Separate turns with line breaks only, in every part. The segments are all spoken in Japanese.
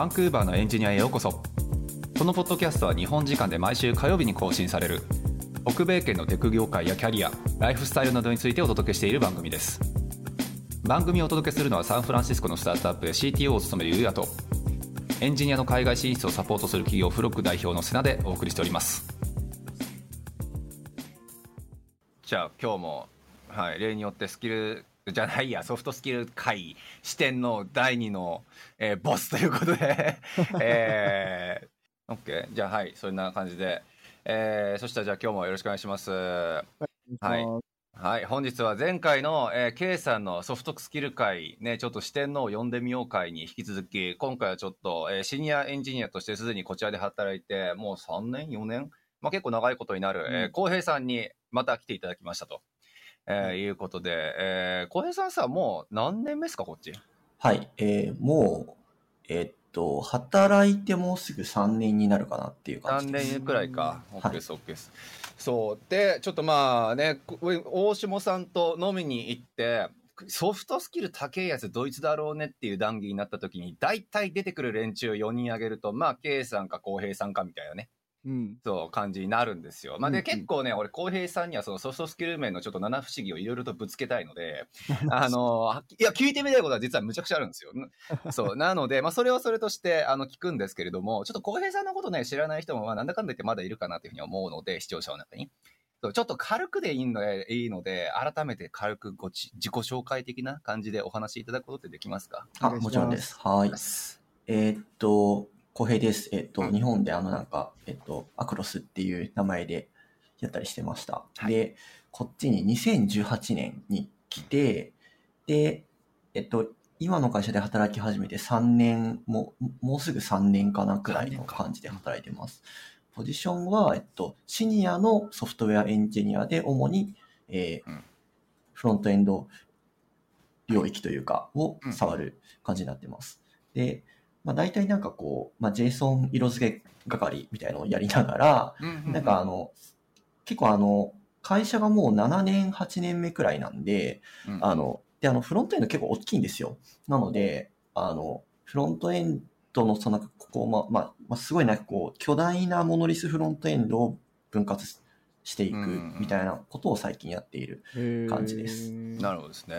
バンクーバーのエンジニアへようこそ。このポッドキャストは日本時間で毎週火曜日に更新される。北米圏のテク業界やキャリアライフスタイルなどについてお届けしている番組です。番組をお届けするのはサンフランシスコのスタートアップで CTO を務めるゆうやとエンジニアの海外進出をサポートする企業フロック代表の瀬名でお送りしております。じゃあ今日も、はい、例によってスキルじゃないやソフトスキル会視点の第2の、えー、ボスということで。えー、OK じゃあはいそんな感じで、えー、そしたらじゃあ今日もよろしくお願いします。はい。はい、本日は前回の、えー、K さんのソフトスキル会、ね、ちょっと四天王を呼んでみよう会に引き続き、今回はちょっと、えー、シニアエンジニアとしてすでにこちらで働いて、もう3年、4年、まあ、結構長いことになる、うん、えー、浩平さんにまた来ていただきましたと、えー、うん、いうことで、えー、浩平さんさ、もう何年目ですか、こっち？
はい、えー、もう、えー、っと、働いてもうすぐ3年になるかなっていう感じです。
3年くらいか。OK です、OK です。そうでちょっとまあね大下さんと飲みに行ってソフトスキル高いやつドイツだろうねっていう談義になった時に大体出てくる連中4人挙げるとまあ K さんか浩平さんかみたいなねうん、そう感じになるんですよ。まあ、で、うんうん、結構ね、俺、浩平さんにはそのソフトスキル面のちょっと七不思議をいろいろとぶつけたいので、あの、いや、聞いてみたいことは実はむちゃくちゃあるんですよ。そう。なので、まあ、それはそれとして、あの、聞くんですけれども、ちょっと浩平さんのことね、知らない人も、まあ、なんだかんだ言ってまだいるかなというふうに思うので、視聴者の中に。ちょっと軽くでいいので、いいので、改めて軽くご自己紹介的な感じでお話しいただくことってできますか？
あ、もちろんです。はい。えー、っと、小平です。えっと、日本であのなんか、えっと、アクロスっていう名前でやったりしてました。はい、で、こっちに2018年に来て、で、えっと、今の会社で働き始めて3年も、もうすぐ3年かなくらいの感じで働いてます。ポジションは、えっと、シニアのソフトウェアエンジニアで、主に、えー、うん、フロントエンド領域というか、を触る感じになってます。で、まあ、大体なんかこう、まあ、JSON 色付け係みたいなのをやりながら、なんかあの、結構あの、会社がもう7年、8年目くらいなんで、うん、あの、で、あの、フロントエンド結構大きいんですよ。なので、あの、フロントエンドのその、ここ、ま、ままあ、すごいなんかこう、巨大なモノリスフロントエンドを分割していくみたいなことを最近やっている感じです。
なるほどですね。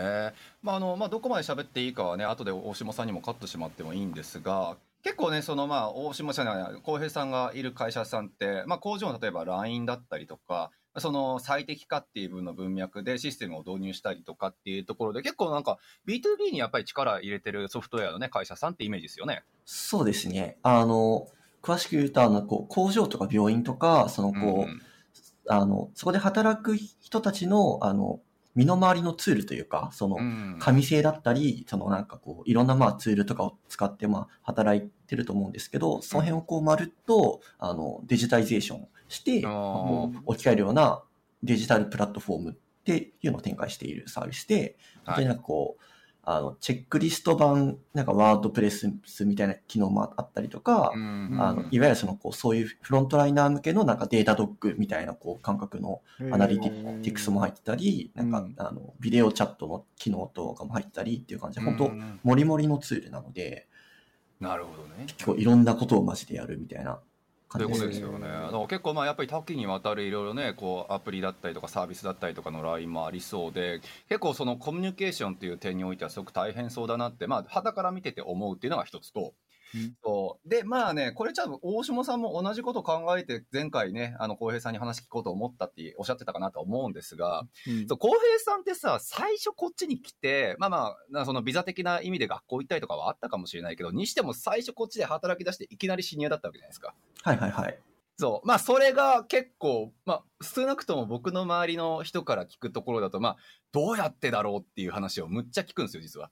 まああのまあどこまで喋っていいかはね後で大島さんにもカットしてもらってもいいんですが。結構ね、そのまあ、大島さんや浩平さんがいる会社さんって、まあ工場の例えば LINE だったりとか、その最適化っていう分の文脈でシステムを導入したりとかっていうところで、結構なんか B2B にやっぱり力入れてるソフトウェアのね、会社さんってイメージですよね。
そうですね。あの、詳しく言うと、あの、こう、工場とか病院とか、その、こう、うんあの、そこで働く人たちの、あの、身の回りのツールというか、その、紙製だったり、そのなんかこう、いろんなまあツールとかを使ってまあ働いてると思うんですけど、その辺をこうまるっと、あの、デジタイゼーションして、こう置き換えるようなデジタルプラットフォームっていうのを展開しているサービスで、本当になんかこう、あの、チェックリスト版、なんかワードプレスみたいな機能もあったりとか、あの、いわゆるその、こう、そういうフロントライナー向けのなんかデータドッグみたいな、こう、感覚のアナリティクスも入ってたり、なんか、あの、ビデオチャットの機能とかも入ってたりっていう感じで、本当もりもりのツールなので、
なるほどね。
結構いろんなことをマジでやるみたいな
ということですよね。結構まあやっぱり多岐にわたるいろいろね、こうアプリだったりとかサービスだったりとかのラインもありそうで、結構そのコミュニケーションっていう点においてはすごく大変そうだなって、まあ肌から見てて思うっていうのが一つと、そうで、まあね、これちゃん大下さんも同じこと考えて、前回ね、あの、浩平さんに話聞こうと思ったっておっしゃってたかなと思うんですが、浩、うん、平さんってさ、最初こっちに来て、まあまあ、そのビザ的な意味で学校行ったりとかはあったかもしれないけど、にしても最初こっちで働き出していきなりシニアだったわけじゃないですか。
はいはいはい。
そう。まあ、それが結構、まあ、少なくとも僕の周りの人から聞くところだと、まあ、どうやってだろうっていう話をむっちゃ聞くんですよ、実は。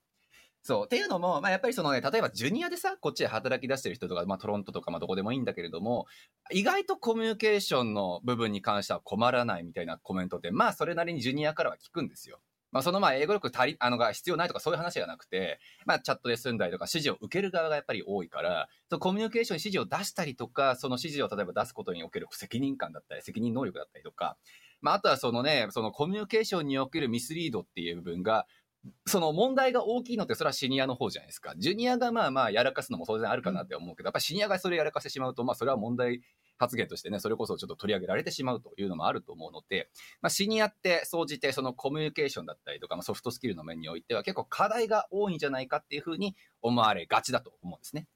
そう。っていうのも、まあ、やっぱりそのね、例えばジュニアでさ、こっちで働き出してる人とか、まあ、トロントとか、まあ、どこでもいいんだけれども、意外とコミュニケーションの部分に関しては困らないみたいなコメントって、まあ、それなりにジュニアからは聞くんですよ。まあ、そのまあ英語力足り、あのが必要ないとかそういう話じゃなくて、まあ、チャットで済んだりとか指示を受ける側がやっぱり多いから、そのコミュニケーションに指示を出したりとか、その指示を例えば出すことにおける責任感だったり、責任能力だったりとか、まあ、あとはそのね、そのコミュニケーションにおけるミスリードっていう部分が、その問題が大きいのってそれはシニアの方じゃないですか。ジュニアがまあまあやらかすのも当然あるかなって思うけど、やっぱシニアがそれやらかしてしまうと、まあそれは問題発言としてね、それこそちょっと取り上げられてしまうというのもあると思うので、まあシニアって総じてそのコミュニケーションだったりとか、まあ、ソフトスキルの面においては結構課題が多いんじゃないかっていうふうに思われがちだと思うんですね。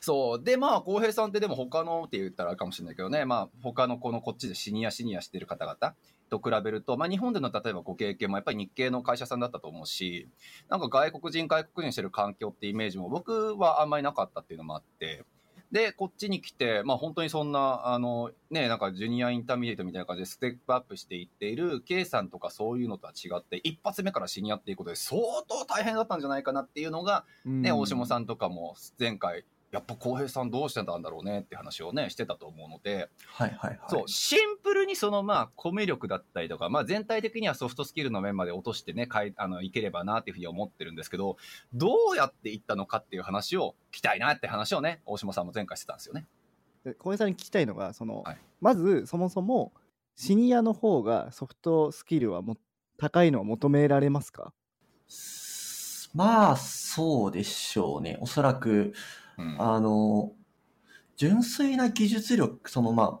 そう。で、まあ、浩平さんってでも他のって言ったらあるかもしれないけどね、まあ、他のこのこっちでシニアシニアしてる方々と比べると、まあ、日本での例えばご経験もやっぱり日系の会社さんだったと思うし、なんか外国人、外国人してる環境ってイメージも僕はあんまりなかったっていうのもあって、で、こっちに来て、まあ本当にそんな、あの、ね、なんかジュニアインターミディエートみたいな感じでステップアップしていっている K さんとかそういうのとは違って、一発目からシニアっていうことで相当大変だったんじゃないかなっていうのが、ね、大下さんとかも前回、やっぱ浩平さんどうしてたんだろうねって話をね、してたと思うので、
はいはいはい。
そう、シンプルにそのまあ、コミュ力だったりとか、まあ全体的にはソフトスキルの面まで落としてね、かい、あの、いければなっていうふうに思ってるんですけど、どうやっていったのかっていう話を聞きたいなって話をね、大島さんも前回してたんですよね。
で小林さんに聞きたいのがその、
はい
まずそもそもシニアの方がソフトスキルはも高いのは求められますか？
まあ、そうでしょうね。おそらく、
うん。
あの、純粋な技術力、そのまあ、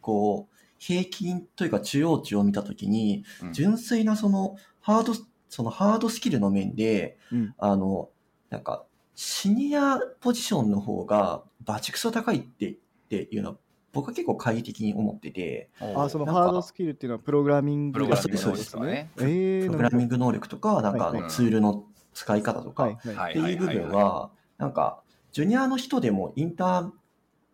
こう、平均というか中央値を見たときに、
うん。
純粋なそのハード、そのハードスキルの面で、
うん。
あの、なんか、シニアポジションの方がバチクソ高いってっていうのは、僕は結構懐疑的に思ってて、
あそのハードスキルっていうのはプログラミング
プログラミング
そう
ですかね。
えー、
プログラミン
グ
能力とか、なんかツールの使い方とか、っていう部分は、なんか、ジュニアの人でも、インター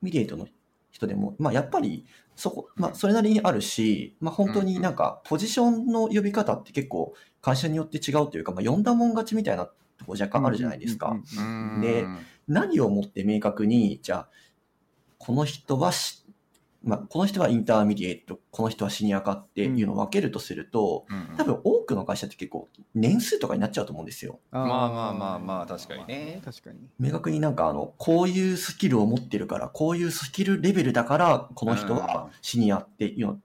ミディエイトの人でも、まあ、やっぱり、そこ、まあ、それなりにあるし、まあ、本当になんか、ポジションの呼び方って結構、会社によって違うというか、まあ、呼んだもん勝ちみたいなとこ若干あるじゃないですか。で何をもって明確に、じゃあ、この人はし、まあ、この人は intermediate、この人はシニアかっていうのを分けるとすると、
うん
多分多くの会社って結構、年数とかになっちゃうと思うんですよ。
あー
まあまあまあまあ、確かにね。
確かに
明確になんかあの、こういうスキルを持ってるから、こういうスキルレベルだから、この人はシニアっていうの、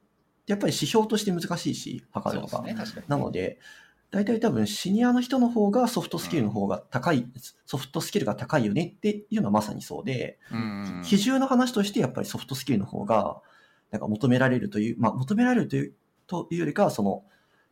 やっぱり指標として難しいし、測るのが。
そうですね、確かに。
なので、大体多分シニアの人の方がソフトスキルの方が高い、ソフトスキルが高いよねっていうのはまさにそうで、
うん
比重の話としてやっぱりソフトスキルの方が、なんか求められるという、まあ求められるという、というよりかは、その、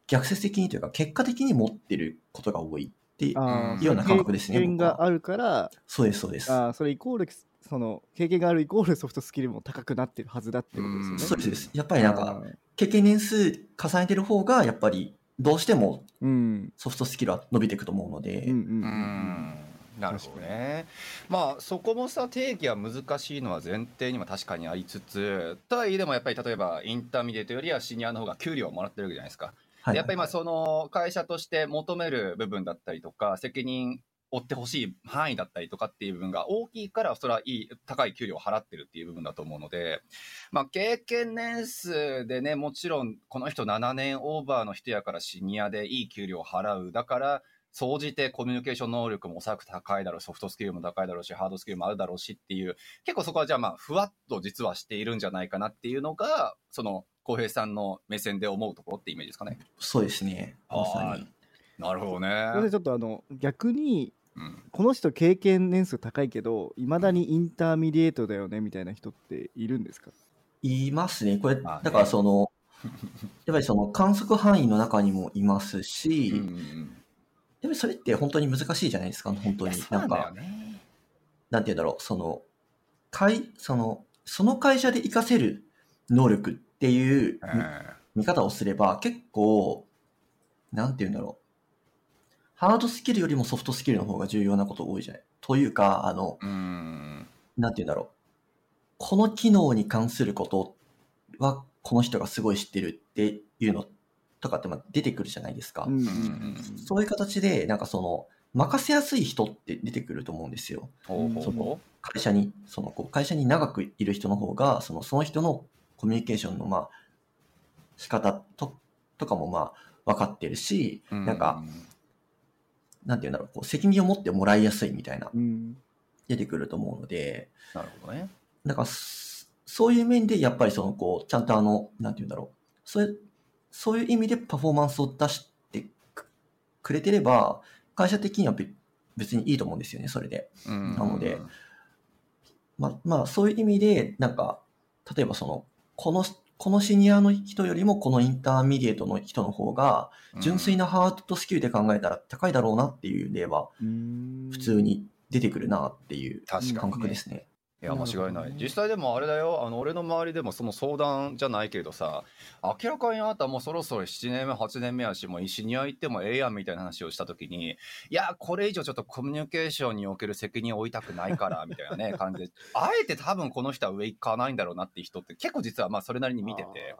逆説的にというか、結果的に持ってることが多いっていうような感覚ですね。
経験があるから
そうです、そうです。
あーそれイコールその経験があるイコールソフトスキルも高くなってるはずだってことですよね。
そうです。やっぱりなんか、経験年数重ねてる方が、やっぱり、どうしても
うん
ソフトスキルは伸びていくと思うので、
うんうんうん
うんなるほどね。まあそこもさ定義は難しいのは前提にも確かにありつつとはいえでもやっぱり例えば intermediate よりはシニアの方が給料をもらってるわけじゃないですか。
はい。
やっぱりまあその会社として求める部分だったりとか責任負ってほしい範囲だったりとかっていう部分が大きいからそれはいい高い給料を払ってるっていう部分だと思うので、まあ、経験年数でねもちろんこの人7年オーバーの人やからシニアでいい給料を払うだから総じてコミュニケーション能力もおそらく高いだろうソフトスキルも高いだろうしハードスキルもあるだろうしっていう結構そこはじゃあまあふわっと実はしているんじゃないかなっていうのがその浩平さんの目線で思うところってイメージですかね。
そうですね。まさに。
なるほどね。
それでちょっとあの逆に
うん
この人経験年数高いけどいまだに intermediate だよねみたいな人っているんですか？
いますね。これ、
まあね
だからその、やっぱりその観測範囲の中にもいますし、
うんうん
やっぱりそれって本当に難しいじゃないですか、本当
うん、
に。
なん
か、
ね。
なんて言うんだろう、その、会、その、その会社で活かせる能力っていう見見方をすれば、結構、なんて言うんだろう。ハードスキルよりもソフトスキルの方が重要なこと多いじゃない？というか、あの、
うんうん
なんて言うんだろう。この機能に関することは、この人がすごい知ってるっていうのとかってまあ出てくるじゃないですか。
うんうん
うん
そういう形で、なんかその、任せやすい人って出てくると思うんですよ。
ほうほうほ
会社に、その、こう会社に長くいる人の方が、その、その人のコミュニケーションの、まあ、仕方と、とかもまあ、分かってるし、
う。
なんか、なんて言うんだろう、こう、責任を持ってもらいやすいみたいな、
うん
出てくると思うので、
なるほどね。
だから、そそういう面で、やっぱりその、こう、ちゃんとあの、なんて言うんだろう、そういう、そういう意味でパフォーマンスを出してくくれてれば、会社的にはべ別にいいと思うんですよね、それで。
うん
なのでま、まあ、そういう意味で、なんか、例えばその、この、このシニアの人よりもこの intermediate の人の方が、純粋なハードスキルで考えたら高いだろうなっていう例は、普
普
通に出てくるなっていう感覚ですね。
いや間違いない
ね
実際でもあれだよあの俺の周りでもその相談じゃないけれどさ明らかにあなたもうそろそろ7年目8年目やしもうシニア行ってもええやんみたいな話をした時にいやこれ以上ちょっとコミュニケーションにおける責任を負いたくないからみたいなね 感じであえて多分この人は上行かないんだろうなっていう人って結構実はまあそれなりに見てて。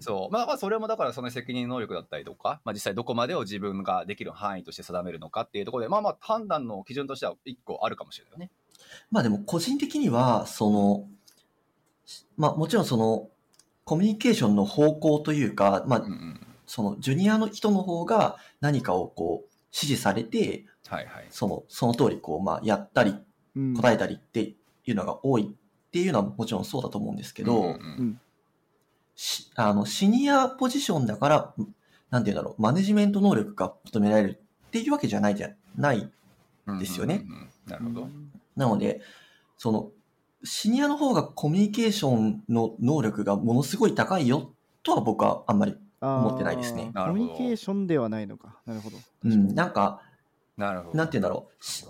そう。まあまあ、それもだからその責任能力だったりとか、まあ実際どこまでを自分ができる範囲として定めるのかっていうところで、まあまあ判断の基準としては一個あるかもしれないよね。
まあでも個人的には、その、まあもちろんその、コミュニケーションの方向というか、まあ
うんうん。
そのジュニアの人の方が何かをこう指示されて、
はいはい。
その、その通りこう、まあやったり答えたりっていうのが多いっていうのはもちろんそうだと思うんですけど、
うんうん
あの、シニアポジションだから、なんて言うんだろう、マネジメント能力が求められるっていうわけじゃないじゃない。
うん
ですよね
うんうんうんなるほど。
なので、その、シニアの方がコミュニケーションの能力がものすごい高いよとは僕はあんまり、思ってないですね
コミュニケーションではないのか。なるほど。
うん、なんか、
なるほど。
なんて言うんだろう、シ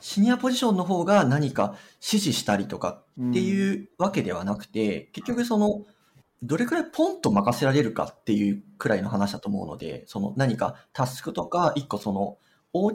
シニアポジションの方が何か指示したりとかって
う
いうわけではなくて、結局その、どれくらいポンと任せられるかっていうくらいの話だと思うので、その何かタスクとか、一個その、大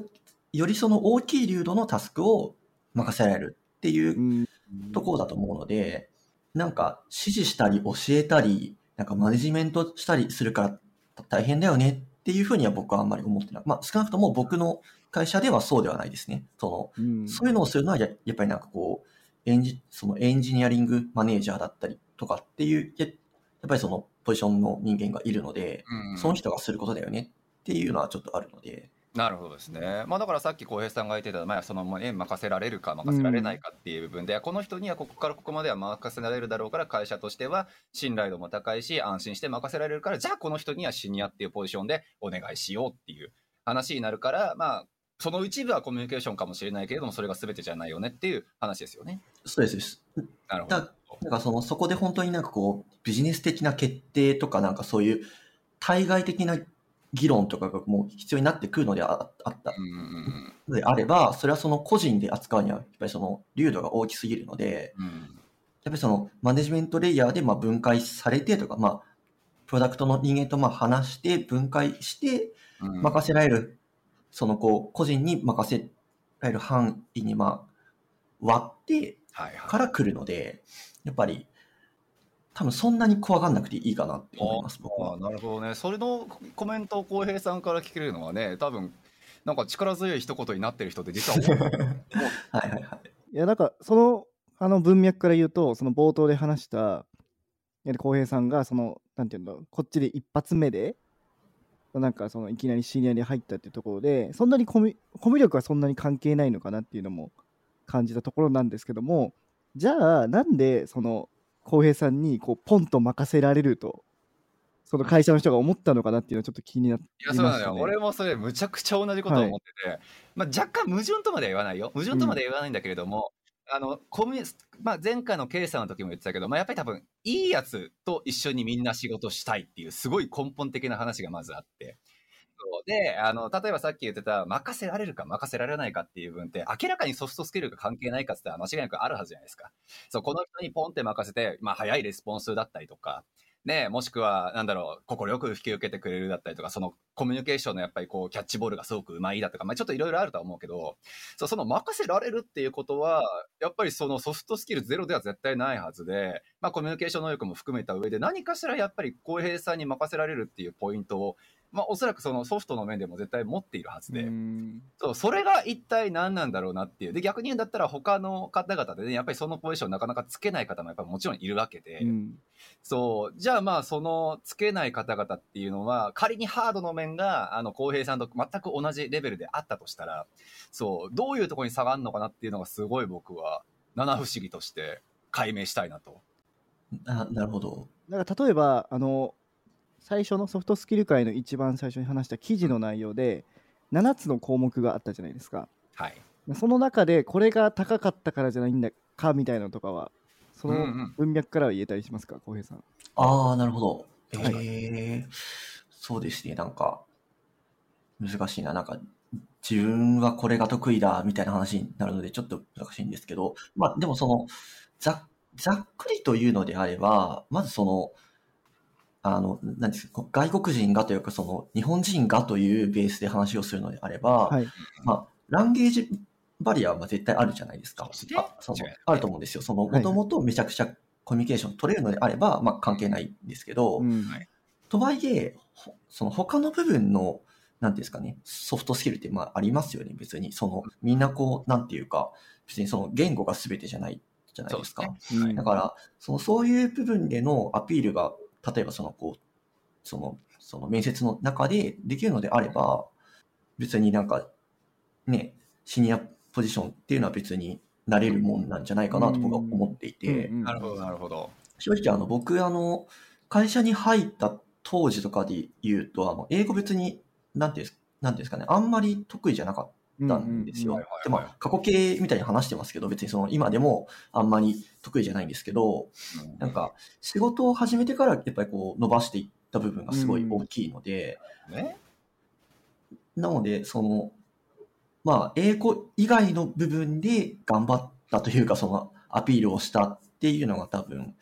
よりその大きい流度のタスクを任せられるっていう
うん
ところだと思うので、なんか指示したり教えたり、なんかマネジメントしたりするから大変だよねっていうふうには僕はあんまり思ってない。まあ少なくとも僕の会社ではそうではないですね。その、
うん
そういうのをするのはややっぱりなんかこう、エンジ、そのエンジニアリングマネージャーだったりとかっていう、ややっぱりそのポジションの人間がいるので、その人がすることだよねっていうのはちょっとあるので、
なるほどですね。まあだからさっき浩平さんが言ってた、まあそのまあ円任せられるか任せられないかっていう部分で、この人にはここからここまでは任せられるだろうから会社としては信頼度も高いし安心して任せられるから、じゃあこの人にはシニアっていうポジションでお願いしようっていう話になるから、まあその一部はコミュニケーションかもしれないけれども、それが全てじゃないよねっていう話ですよね。
そうですです。
なるほど
だ。かその、そこで本当になんかこう、ビジネス的な決定とかなんかそういう対外的な議論とかがもう必要になってくるのでああったのであれば、それはその個人で扱うには、やっぱりその、流度が大きすぎるので。やっぱりその、マネジメントレイヤーでまあ分解されてとか、まあ、プロダクトの人間とまあ話して、分解して、
うん
任せられる、そのこう、個人に任せられる範囲にまあ、割って。から来るので、やっぱり、多分そんなに怖がんなくていいかなって思います、僕は
ああ。なるほどね。それのコメントを浩平さんから聞けるのはね、多分なんか力強い一言になってる人って実は多い
はいはいはい。
いや、なんか、その、あの文脈から言うと、その冒頭で話した、や浩平さんが、その、なんていうの、こっちで一発目で、なんか、その、いきなりシニアに入ったっていうところで、そんなにコミュコミュ力はそんなに関係ないのかなっていうのも感じたところなんですけども、じゃあ、なんで、その、浩平さんに、こう、ポンと任せられると、その会社の人が思ったのかなっていうのはちょっと気になって
いや、そうなのよ。俺もそれ、むちゃくちゃ同じことを思ってて、まあ、若干矛盾とまでは言わないよ。矛盾とまでは言わないんだけれども、あの、コミュまあ、前回の K さんの時も言ってたけど、まあ、やっぱり多分、いいやつと一緒にみんな仕事したいっていう、すごい根本的な話がまずあって。そうで、あの、例えばさっき言ってた、任せられるか任せられないかっていう分って、明らかにソフトスキルが関係ないかって言ったら間違いなくあるはずじゃないですか。そう、この人にポンって任せて、まあ、早いレスポンスだったりとか、ね、もしくは、なんだろう、快く引き受けてくれるだったりとか、そのコミュニケーションのやっぱりこう、キャッチボールがすごくうまいだとか、まあちょっといろいろあるとは思うけど、そうその任せられるっていうことは、やっぱりそのソフトスキルゼロでは絶対ないはずで、まあコミュニケーション能力も含めた上で、何かしらやっぱり公平さんに任せられるっていうポイントを、まあおそらくそのソフトの面でも絶対持っているはずで、
うん
そう、それが一体何なんだろうなっていう。で、逆に言うんだったら他の方々でね、やっぱりそのポジションなかなかつけない方もやっぱりもちろんいるわけで、
うん
そう。じゃあまあ、その、つけない方々っていうのは、仮にハードの面が、あの、浩平さんと全く同じレベルであったとしたら、そう、どういうところに差があるのかなっていうのがすごい僕は、七不思議として解明したいなと。
あなるほど。
だから例えばあの最初のソフトスキル界の一番最初に話した記事の内容で7つの項目があったじゃないですか
はい。
その中でこれが高かったからじゃないんだかみたいなのとかはその
うんうん
文脈からは言えたりしますか？浩平さん
ああ、なるほど。え
はい
ー、そうですね、なんか、難しいな。なんか、自分はこれが得意だ、みたいな話になるので、ちょっと難しいんですけど、まあ、でもその、ざざっくりというのであれば、まずその、あの、何ですか、外国人がというか、その、日本人がというベースで話をするのであれば、
はい
まあ、ランゲージバリアは絶対あるじゃないですか。あそのあると思うんですよ。その、
はいはい
もともとめちゃくちゃコミュニケーション取れるのであれば、まあ関係ないんですけど、
うん
はい
とはいえ、ほその他の部分の、なんていうんですかね、ソフトスキルってまあありますよね、別に。その、みんなこう、なんていうか、別にその言語が全てじゃないじゃないですか。
す
うん
だから、その、そういう部分でのアピールが、例えばその、こう、その、その面接の中でできるのであれば、別になんか、ね、シニアポジションっていうのは別になれるもんなんじゃないかなと僕は思っていて、
なるほど、なるほど。
正直あの、僕あの、会社に入った当時とかで言うと、あの、英語別に、なんていうんですなんていうんですかね、あんまり得意じゃなかったんですよ。
うんうんうん
で、まあ、過去形みたいに話してますけど、別にその、今でもあんまり得意じゃないんですけど、なんか、仕事を始めてからやっぱりこう、伸ばしていった部分がすごい大きいので、
ね。
なので、その、まあ、英語以外の部分で頑張ったというか、その、アピールをしたっていうのが多分、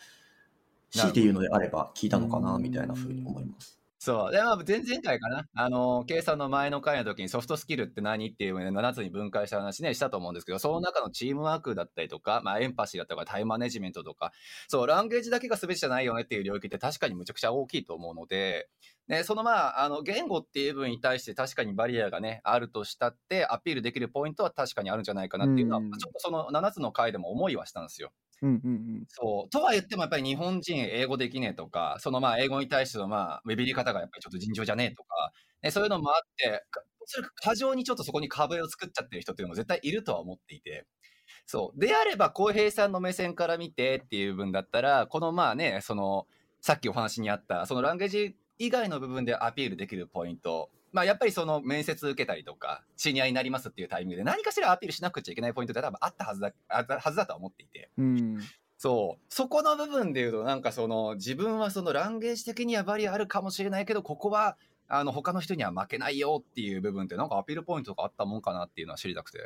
強いて言うのであれば聞いたのかな、みたいなふうに思います。
そう。で、まあ、前々回かな。あの、計算の前の回の時にソフトスキルって何っていうね、7つに分解した話ね、したと思うんですけど、その中のチームワークだったりとか、まあ、エンパシーだったりとか、タイムマネジメントとか、そう、ランゲージだけが全てじゃないよねっていう領域って確かにむちゃくちゃ大きいと思うので、ね、そのまあ、あの、言語っていう部分に対して確かにバリアがね、あるとしたって、アピールできるポイントは確かにあるんじゃないかなっていうのは、
うん
ちょっとその7つの回でも思いはしたんですよ。
うんうん
そう。とは言ってもやっぱり日本人英語できねえとか、そのまあ英語に対してのまあ、ビビり方がやっぱりちょっと尋常じゃねえとか、ね、そういうのもあって、それ過剰にちょっとそこに壁を作っちゃってる人っていうのも絶対いるとは思っていて。そう。であれば、浩平さんの目線から見てっていう分だったら、このまあね、その、さっきお話にあった、そのランゲージ以外の部分でアピールできるポイント。まあやっぱりその面接受けたりとか、シニアになりますっていうタイミングで何かしらアピールしなくちゃいけないポイントって多分あったはずだ、あったはずだとは思っていて。
うんうん
そう。そこの部分で言うと、なんかその、自分はそのランゲージ的にはバリアあるかもしれないけど、ここは、あの、他の人には負けないよっていう部分って、なんかアピールポイントとかあったもんかなっていうのは知りたくて。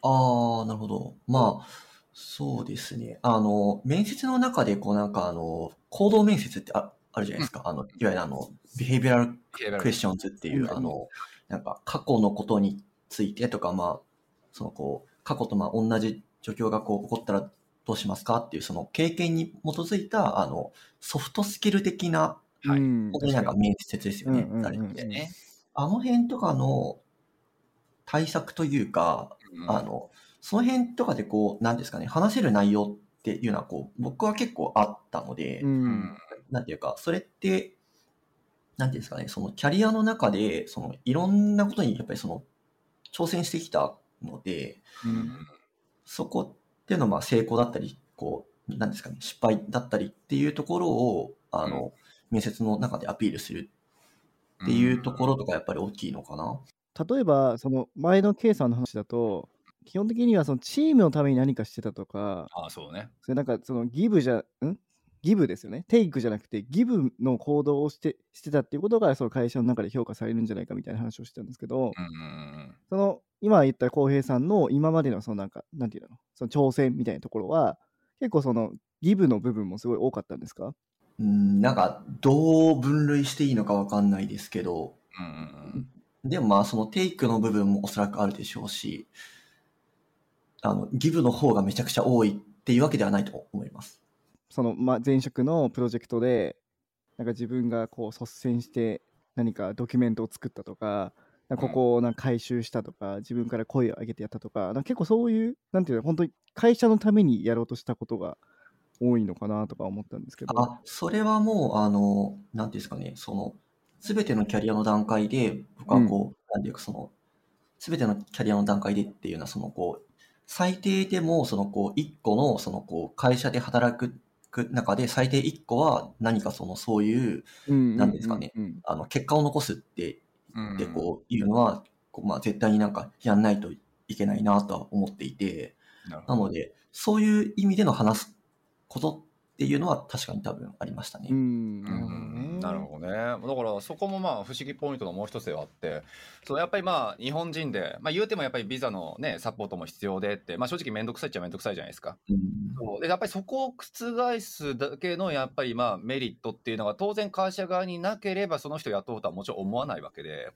ああ、なるほど。まあ、そうですね。あの、面接の中で、こうなんかあの、行動面接ってああるじゃないですか。あの、いわゆるあの、ビヘイビアルクエスチョンズっていう、
うん
あの、なんか過去のことについてとか、まあ、そのこう、過去とまあ同じ状況がこう起こったらどうしますかっていう、その経験に基づいた、あの、ソフトスキル的な、
はい
になんか面接ですよね
うん。
あれって
ね。
あの辺とかの対策というか、
うん
あの、その辺とかでこう、なんですかね、話せる内容っていうのはこう、僕は結構あったので、
う
うんん。
なんていうか、それって、なんていうんですかね、そのキャリアの中で、そのいろんなことにやっぱりその、挑戦してきたので、
うん
そこっていうのはまあ成功だったり、こう、なんですかね、失敗だったりっていうところを、あの、面接の中でアピールするっていうところとかやっぱり大きいのかな。
例えばその前の K さんの話だと基本的にはそのチームのために何かしてたとか
ああ、そうね。
それなんかそのギブじゃん？ギブですよねテイクじゃなくてギブの行動をしてしてたっていうことがその会社の中で評価されるんじゃないかみたいな話をしてたんですけど、
うんうんうん。
その今言った浩平さんの今までのそのなんかなんていうのその挑戦みたいなところは結構そのギブの部分もすごい多かったんですか？
うん、なんか、どう分類していいのかわかんないですけど、
うんうんうん。
でもまあ、そのテイクの部分もおそらくあるでしょうし、あの、ギブの方がめちゃくちゃ多いっていうわけではないと思います。
その、まあ、前職のプロジェクトでなんか自分がこう率先して何かドキュメントを作ったとかここをなんか回収したとか、自分から声を上げてやったとか結構そういうなんていうの本当に会社のためにやろうとしたことが多いのかなとか思ったんですけど。
あ、それはもう、あの、なんていうんですかね、その、すべてのキャリアの段階で、僕はこう、なんていうか、その、すべてのキャリアの段階でっていうのは、その、こう、最低でも、その、こう、一個の、その、こう、会社で働くく中で最低1個は何かそのそういう、なんですかね。あの、結果を残すって、
うん
でこういうのは、こうまあ絶対になんかやんないといけないなとは思っていて、
な
ので、そういう意味での話すことっていうのは確かに多分ありましたね。
うん。
うんなるほどね。だからそこもまあ不思議ポイントのもう一つではあって、そうやっぱりまあ日本人で、まあ言うてもやっぱりビザのね、サポートも必要でって、まあ正直めんどくさいっちゃめんどくさいじゃないですか。
うん
そうでやっぱりそこを覆すだけのやっぱりまあメリットっていうのが当然会社側になければその人を雇うとはもちろん思わないわけで。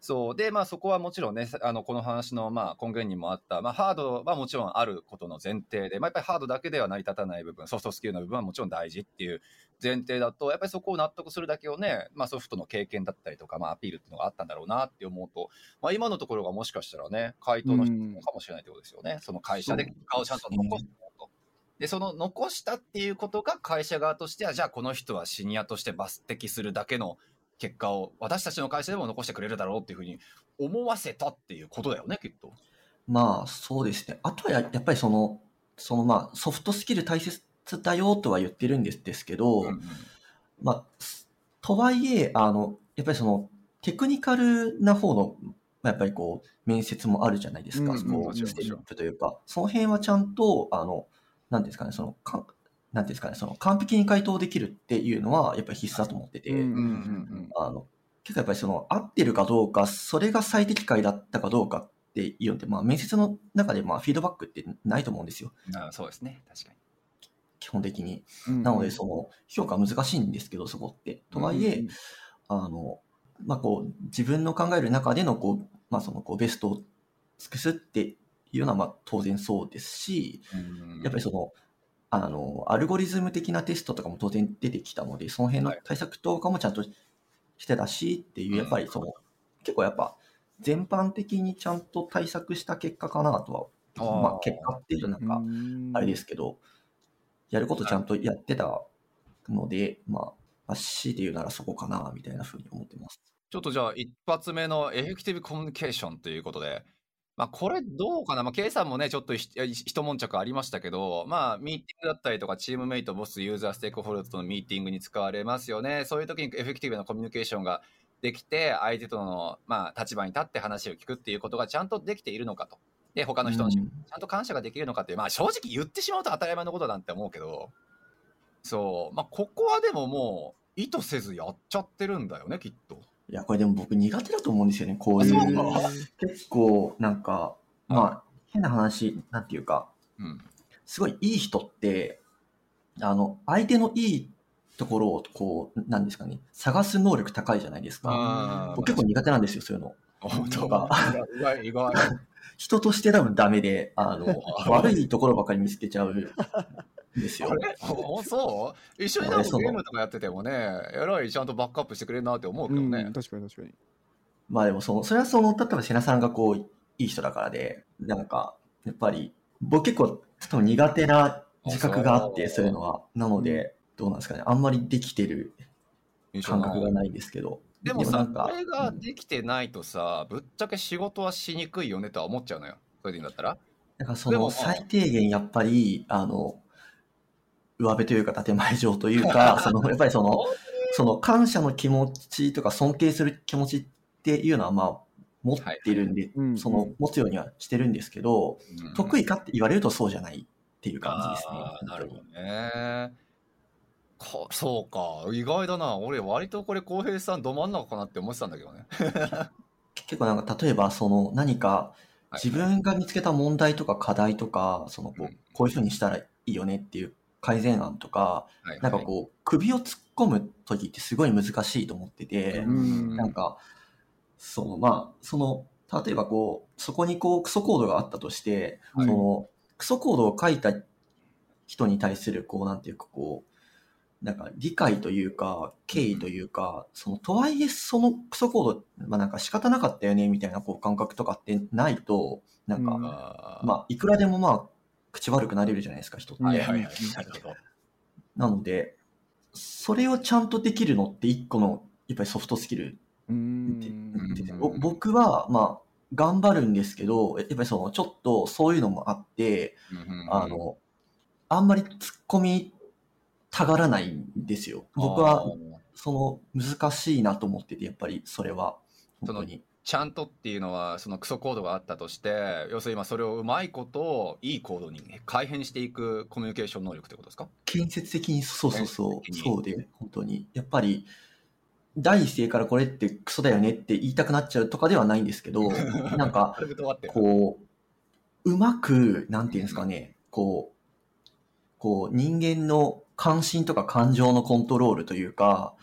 そう。でまあそこはもちろんねあのこの話のまあ根源にもあった、まあ、ハードはもちろんあることの前提で、まあ、やっぱりハードだけでは成り立たない部分ソフトスキルの部分はもちろん大事っていう前提だとやっぱりそこを納得するだけをね、まあ、ソフトの経験だったりとか、まあ、アピールっていうのがあったんだろうなって思うと、まあ、今のところがもしかしたらね回答の一つかもしれないってことですよね、その会社で結果をちゃんと残すと。でその残したっていうことが会社側としてはじゃあこの人はシニアとして抜擢するだけの結果を私たちの会社でも残してくれるだろうっていうふうに思わせたっていうことだよねきっと。
まあそうですね。あとはややっぱりその、そのまあソフトスキル大切だよとは言ってるんですですけど、
うんうん
まあ、すとはいえ、あの、やっぱりそのテクニカルな方の、まあやっぱりこう、面接もあるじゃないですか。
うんうん
ステップというか、その辺はちゃんと、あの、なんですかね、その、かなんていうんですかね、その完璧に回答できるっていうのは、やっぱり必須だと思ってて、
うんうん
うんうん
あの、結構やっぱりその、合ってるかどうか、それが最適解だったかどうかっていうのって、まあ面接の中でまあフィードバックってないと思うんですよ。
うんあそうですね確かに。
基本的に。
うん
なので、その、評価難しいんですけど、そこって。とはいえ、あの、まあこう、自分の考える中での、こう、まあその、こう、ベストを尽くすっていうのは、まあ当然そうですし、やっぱりその、あの、アルゴリズム的なテストとかも当然出てきたので、その辺の対策とかもちゃんとしてたしっていう、やっぱりその、結構やっぱ、全般的にちゃんと対策した結果かなとは、まあ結果っていうとなんか、あれですけど、やることちゃんとやってたので、まあ、まあ、C で言うならそこかな、みたいなふうに思ってます。
ちょっとじゃあ一発目のエフェクティブコミュニケーションということで、まあこれどうかな、まあ K さんもね、ちょっとひ一悶着ありましたけど、まあミーティングだったりとかチームメイト、ボス、ユーザー、ステークホルダーとのミーティングに使われますよね。そういう時にエフェクティブなコミュニケーションができて、相手との、まあ、立場に立って話を聞くっていうことがちゃんとできているのかと。で、他の人のちゃんと感謝ができるのかっていう、まあ正直言ってしまうと当たり前のことなんて思うけど、そう、まあここはでももう意図せずやっちゃってるんだよね、きっと。
いや、これでも僕苦手だと思うんですよね、こうい
う
結構、なんか、まあ、変な話、なんていうか、
うん。
すごいいい人って、あの、相手のいいところを、こう、なんですかね、探す能力高いじゃないですか。
あ
僕結構苦手なんですよ、そういうの。
本当？
なん
意外、意外。
人として多分ダメで、あの、悪いところばかり見つけちゃうんですよ
あ。そう？一緒になんかゲームとかやっててもね、えらいちゃんとバックアップしてくれるなって思うけどね。
うん確かに確かに。
まあでもその、それはその、例えば瀬名さんがこう、いい人だからで、なんか、やっぱり、僕結構、ちょっと苦手な自覚があって、
あそう
いうのは。なので、どうなんですかね。あんまりできてる感覚がないんですけど。
でもさ、
なんか
これができてないとさ、ぶっちゃけ仕事はしにくいよねとは思っちゃうのよ。それでいいんだったら。
なんかそ
でも
の、最低限やっぱり、あの、上辺というか建前上というか、その、やっぱりその、その感謝の気持ちとか尊敬する気持ちっていうのはまあ持ってるんで、
うん
その持つようにはしてるんですけど、
うん
得意かって言われるとそうじゃないっていう感じですね。
なるほ
本
どね。かそうか、意外だな。俺、割とこれ、浩平さん、ど真ん中かなって思ってたんだけどね。
結構なんか例えばその何か
はい
自分が見つけた問題とか課題とか、そのこ
うん
うこういうふうにしたらいいよねっていう改善案とか、
はい
なんかこう首を突っ込む時ってすごい難しいと思ってて、
うん。
なんか、その、まあ、その、例えばこう、そこにこう、クソコードがあったとして、
はい。
その、クソコードを書いた人に対する、こう、なんていうか、こう、なんか、理解というか、敬意というか、その、とはいえ、そのクソコード、まあなんか仕方なかったよね、みたいな、こう、感覚とかってないと、なんか、
うん。
まあ、いくらでもまあ、口悪くなれるじゃないですか、人って。
はいはいはい。
うん
なるほど。
なので、それをちゃんとできるのって一個の、やっぱりソフトスキル
うん
で
うん
ぼ僕は、まあ、頑張るんですけど、やっぱりその、ちょっとそういうのもあって、あの、あんまり突っ込みたがらないんですよ。僕は、その、難しいなと思ってて、やっぱりそれは、本当に。
ちゃんとっていうのはそのクソコードがあったとして要するにまあそれをうまいこといいコードに改変していくコミュニケーション能力ってことですか？
建設的にそうそうそう。そうで本当に。やっぱり第一声からこれってクソだよねって言いたくなっちゃうとかではないんですけど なんかこううまくなんていうんですかねこうこう人間の関心とか感情のコントロールというか、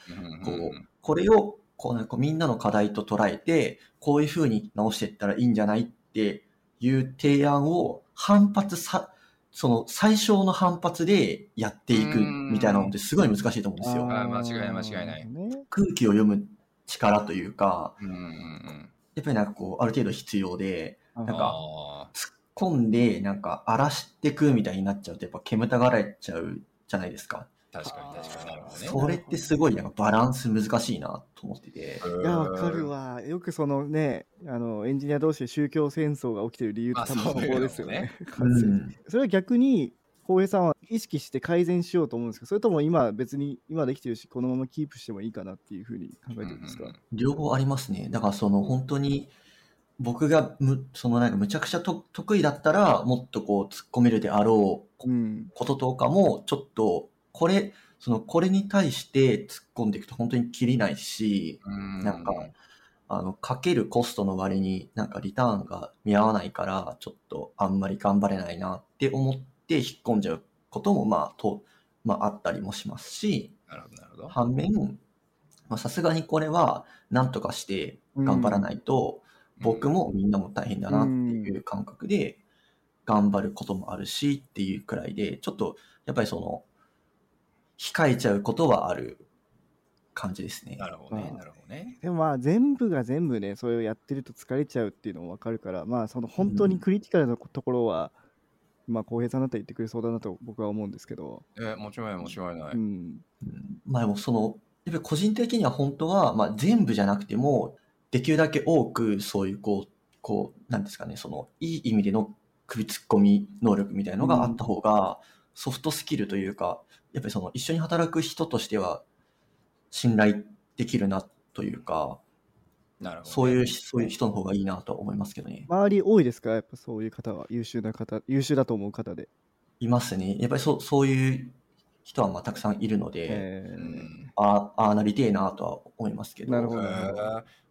こうこれをこうなんかみんなの課題と捉えて、こういうふうに直していったらいいんじゃないっていう提案を反発さ、その最小の反発でやっていくみたいなのってすごい難しいと思うんですよ。
間違い間違いない。
空気を読む力というか、やっぱりなんかこう、ある程度必要で、なんか、突っ込んで、なんか荒らしていくみたいになっちゃうと、やっぱ煙たがられちゃうじゃないですか。
確かに確かになるほどね。
それってすごいなんかバランス難しいなと思ってて。
いや、わかるわ。よくそのね、あの、エンジニア同士で宗教戦争が起きてる理由って多分そこですよね。それは逆に、浩平さんは意識して改善しようと思うんですけど、それとも今別に今できてるし、このままキープしてもいいかなっていうふうに考えてるんですか、うん、
両方ありますね。だからその本当に、僕がむ、そのなんかむちゃくちゃと得意だったら、もっとこう突っ込めるであろうこととかも、ちょっと、これ、その、これに対して突っ込んでいくと本当に切りないし、ん。なんか、あの、かけるコストの割になんかリターンが見合わないから、ちょっとあんまり頑張れないなって思って引っ込んじゃうことも、まあ、と、まあ、あったりもしますし、
なるほど、なるほど。
反面、まあ、さすがにこれは、なんとかして頑張らないと、僕もみんなも大変だなっていう感覚で、頑張ることもあるしっていうくらいで、ちょっと、やっぱりその、控えちゃうことはある感じですね。
なるほどね。なるほどね。
でもまあ全部が全部ね、それをやってると疲れちゃうっていうのもわかるから、まあその本当にクリティカルなところは、うん、まあ浩平さんだったら言ってくれそうだなと僕は思うんですけど。
えもちろん、もちろんない。
うん。
まあでもその、やっぱり個人的には本当は、まあ全部じゃなくても、できるだけ多くそういうこう、こう、なんですかね、その、いい意味での首突っ込み能力みたいなのがあった方が、ソフトスキルというか、やっぱりその一緒に働く人としては信頼できるなというか、
なるほど、ね、
そういう、そういう人の方がいいなと思いますけどね。
周り多いですか？やっぱそういう方は、優秀な方、優秀だと思う方で。
いますね。やっぱりそそういう人はまあたくさんいるので、ああなりてえなとは思いますけど。
なるほど。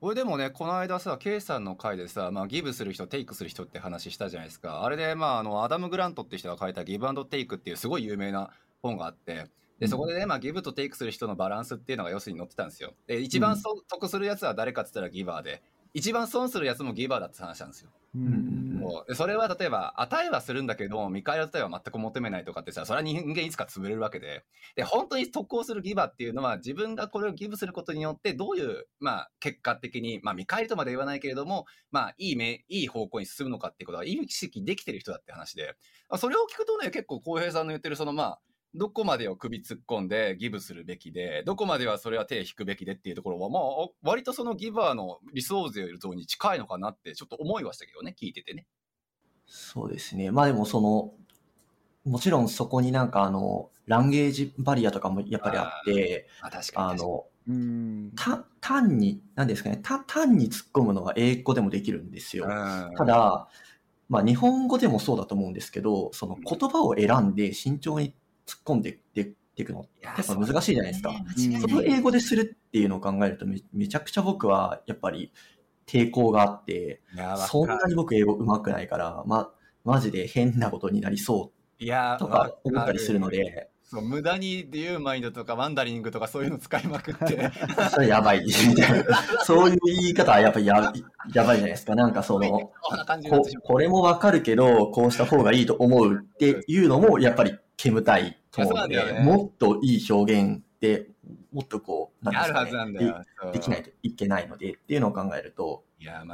俺でもね、この間さ、ケイさんの回でさ、まあ、ギブする人、テイクする人って話したじゃないですか。あれで、まあ、あの、アダム・グラントって人が書いたギブアンドテイクっていうすごい有名な本があって、で、そこでね、まあ、ギブとテイクする人のバランスっていうのが要するに載ってたんですよ。で、一番そ、得するやつは誰かって言ったらギバーで、一番損するやつもギバーだって話なんですよ。
うん、
うそれは例えば、値はするんだけど、見返り値は全く求めないとかってさ、それは人間いつか潰れるわけで、で、本当に得をするギバーっていうのは、自分がこれをギブすることによって、どういう、まあ、結果的に、まあ、見返りとまで言わないけれども、まあ、いい目、いい方向に進むのかっていうことは、意識できてる人だって話で、それを聞くとね、結構、浩平さんの言ってる、その、まあ、どこまでを首突っ込んでギブするべきで、どこまではそれは手引くべきでっていうところは、まあ、割とそのギバーの理想像に近いのかなってちょっと思いましたけどね、聞いててね。
そうですね。まあでもその、もちろんそこになんかあの、ランゲージバリアとかもやっぱりあって、
あ確か
にあの、た単に、なんですかね、た単に突っ込むのは英語でもできるんですよ。ただ、まあ日本語でもそうだと思うんですけど、その言葉を選んで慎重に突っ込んでいくの。やっぱ難しいじゃないですか。それを英語でするっていうのを考えるとめめちゃくちゃ僕はやっぱり抵抗があって、そんなに僕英語上手くないから、ま、マジで変なことになりそうとか思ったりするので、
そう無駄にデューマインドとかワンダリングとかそういうの使いまくって。
それやばいみたいなそういう言い方はやっぱりややばいじゃないですかなんかそのここれもわかるけどこうした方がいいと思うっていうのもやっぱり煙たいと思うので、ね、もっといい表現で、もっとこう、
なんですかね。で、
できないといけないのでっていうのを考えると、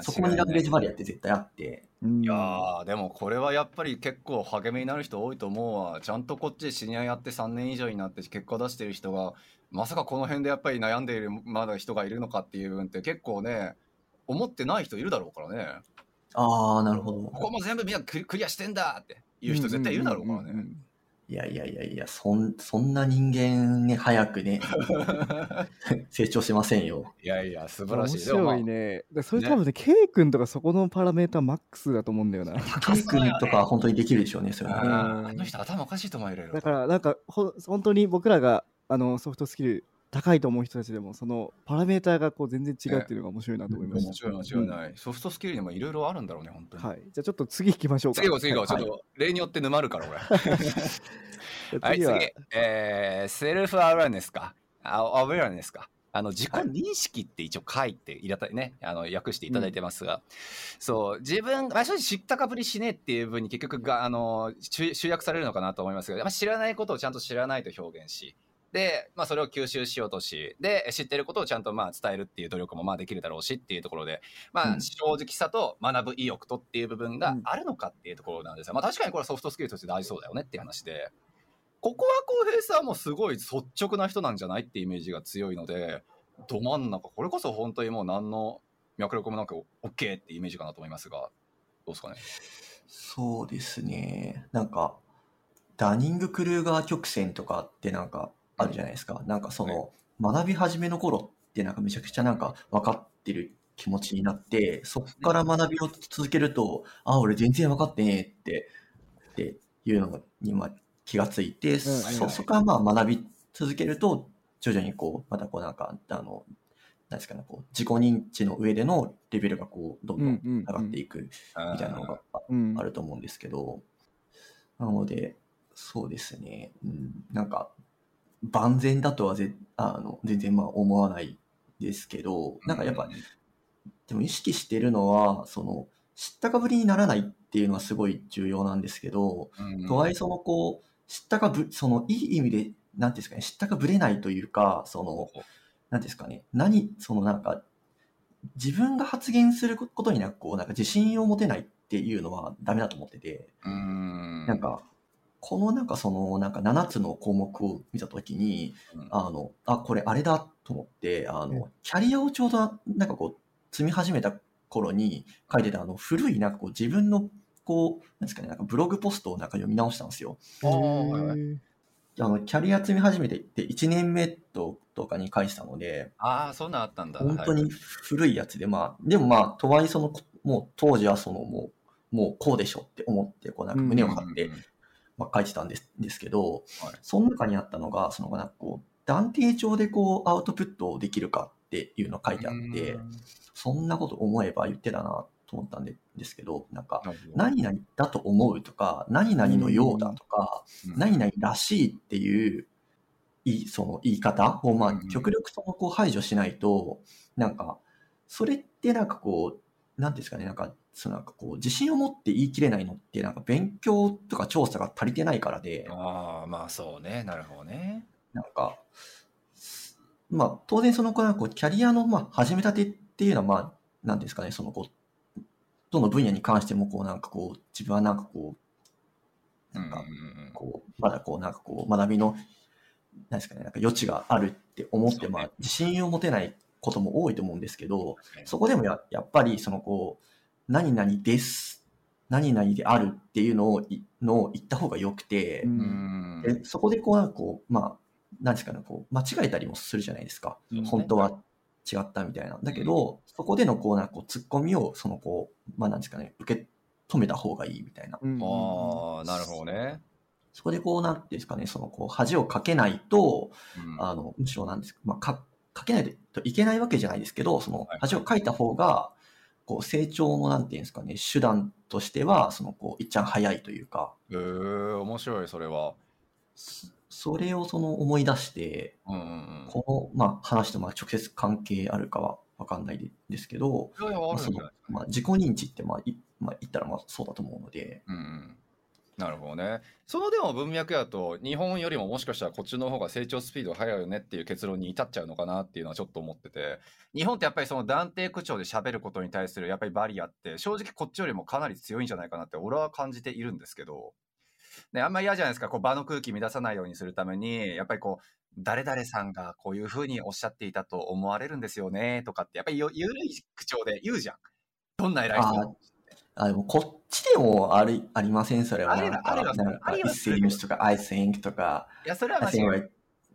そこにランゲージバリアって絶対あって。
いやでもこれはやっぱり結構励みになる人多いと思うわ。ちゃんとこっちでシニアやって3年以上になって結果出してる人が、まさかこの辺でやっぱり悩んでいるまだ人がいるのかっていう部分って結構ね、思ってない人いるだろうからね。
ああ、なるほど。
ここも全部みんなクリアしてんだっていう人絶対いるだろうからね。うんうんうんうん
いやいやいやいや、そん、そんな人間ね、早くね、成長しませんよ。
いやいや、素晴らしい。
面白いね。でそれ多分ね、ケイ君とかそこのパラメータマックスだと思うんだよな。
ケイ君とか本当にできるでしょうね、それはね。
あの人頭おかしいと思うよ。
だから、なんかほ、本当に僕らがあのソフトスキル高いと思う人たちでも、そのパラメーターがこう全然違うっていうのが面白いなと思いまし
面白い間違いない。ソフトスキルにもいろいろあるんだろうね、本当
た。
に。
はい。じゃあちょっと次行きましょうか。
次行次行。ちょ
はい
っと、例によって沼るから、俺。はい、次。えー、セルフアウェアネスか。あアウェアネスか。あの自己認識って一応書いていただいね、あの訳していただいてますが、そう自分まあ正直知ったかぶりしねえっていう分に結局があの集集約されるのかなと思いますが、まあ、知らないことをちゃんと知らないと表現しで、まあ、それを吸収しようとしで知ってることをちゃんとまあ伝えるっていう努力もまあできるだろうしっていうところで、まあ、
うん
正直さと学ぶ意欲とっていう部分があるのかっていうところなんですよ、まあ、確かにこれはソフトスキルとして大事そうだよねっていう話で。ここは浩平さんもすごい率直な人なんじゃないってイメージが強いので、ど真ん中、これこそ本当にもう何の脈絡もなく OK ってイメージかなと思いますが、どうですかね？
そうですね。なんか、ダニング・クルーガー曲線とかってなんかあるじゃないですか。なんかその、学び始めの頃ってなんかめちゃくちゃなんか分かってる気持ちになって、そこから学びを続けると、あ、俺全然分かってねえって、っていうのにまあ気がついて、そそこからまあ学び続けると、徐々にこう、またこうなんか、あの、なんですかね、こう、自己認知の上でのレベルがこう、どんどん上がっていくみたいなのが
うん。
あると思うんですけど、なので、そうですね、うん、なんか、万全だとはぜあの全然まあ思わないですけど、なんかやっぱ、でも意識してるのは、その、知ったかぶりにならないっていうのはすごい重要なんですけど、
うん。
とはいえそのこう、知ったかぶ、そのいい意味で、なんていうんですかね、知ったかぶれないというか、その、なんていうんですかね、何、そのなんか、自分が発言することになんかこう、なんか自信を持てないっていうのはダメだと思ってて、
うん。
なんか、このなんかその、なんか7つの項目を見たときに、
うん。
あの、あ、これあれだと思って、あ
うん。
の、キャリアをちょうどなんかこう、積み始めた頃に書いてたあの、古いなんかこう自分のこう、なんですかね、なんかブログポストをなんか読み直したんですよ。
あ
の、キャリア積み始めてって1年目ととかに書いてたので、
ああ、そんなんあったんだ。
本当に
はい
古いやつで、まあ、でもまあ、とはいえその、もう当時はそのもう、もうこうでしょって思って、こうなんか胸を張ってまあ、書いてたんですですけど、
はい。
その中にあったのが、そのなんかこう、断定帳でこう、アウトプットできるかっていうの書いてあって、そんなこと思えば言ってたなと思ったんでですけど、なんか、何々だと思うとか、何々のようだとか、
うん。
何々らしいっていう、いいその言い方を、まあ
うん、
極力そのこう排除しないと、なんか、それってなんかこう、なんですかね、なんか、そのなんかこう、自信を持って言い切れないのって、なんか勉強とか調査が足りてないからで、
ああ、まあそうね。なるほどね。
なんか、まあ、当然その、こう、キャリアの、まあ、始めたてっていうのは、まあ、なんていうんですかね、その、こう、どの分野に関しても、こう、なんかこう、自分はなんかこう、なんか、こう、まだこう、なんかこう、学びの、なんですかね、なんか余地があるって思って、まあ、自信を持てないことも多いと思うんですけど、
うん
そこでもややっぱり、そのこう、何々です、何々であるっていうのをいのを言った方がよくてでそこでこう、なんかこう、まあ、なんですかね、こう、間違えたりもするじゃないですか。
うん
本当は違ったみたいな。だけど、そこでのこう、なんかこう、突っ込みを、そのこう、まあ、なんですかね、受け止めた方がいいみたいな。
うん
ああ、なるほどね。
そこでこう、なんていうんですかね、そのこう、恥をかけないと、
うん
あの、むしろなんですか、まあ、か、かけないといけないわけじゃないですけど、その
はい、
恥をかいた方が、こう、成長の、なんていうんですかね、手段としては、その、こう、いっちゃん早いというか、
へえ面白い、それは。
それをその思い出して、
うんうんうん。
この、まあ、話とまあ直接関係あるかはわかんないでですけど、自己認知って、まあ、いまあ、言ったらまあそうだと思うので、
うんうん。なるほどね。そのでも文脈やと、日本よりももしかしたらこっちの方が成長スピード速いよねっていう結論に至っちゃうのかなっていうのはちょっと思ってて、日本ってやっぱりその断定口調で喋ることに対するやっぱりバリアって、正直こっちよりもかなり強いんじゃないかなって俺は感じているんですけど、ね、あんまり嫌じゃないですか、こう場の空気乱さないようにするために、やっぱりこう、誰々さんがこういうふうにおっしゃっていたと思われるんですよねとかって、やっぱりよゆるい口調で言うじゃん。どんな偉い人
あ、でもこっちでもあり、ありません？それは。
ある
なんか、
あるよ
なんか
あるよ
it seems とか I think とか、
いや、それは
I think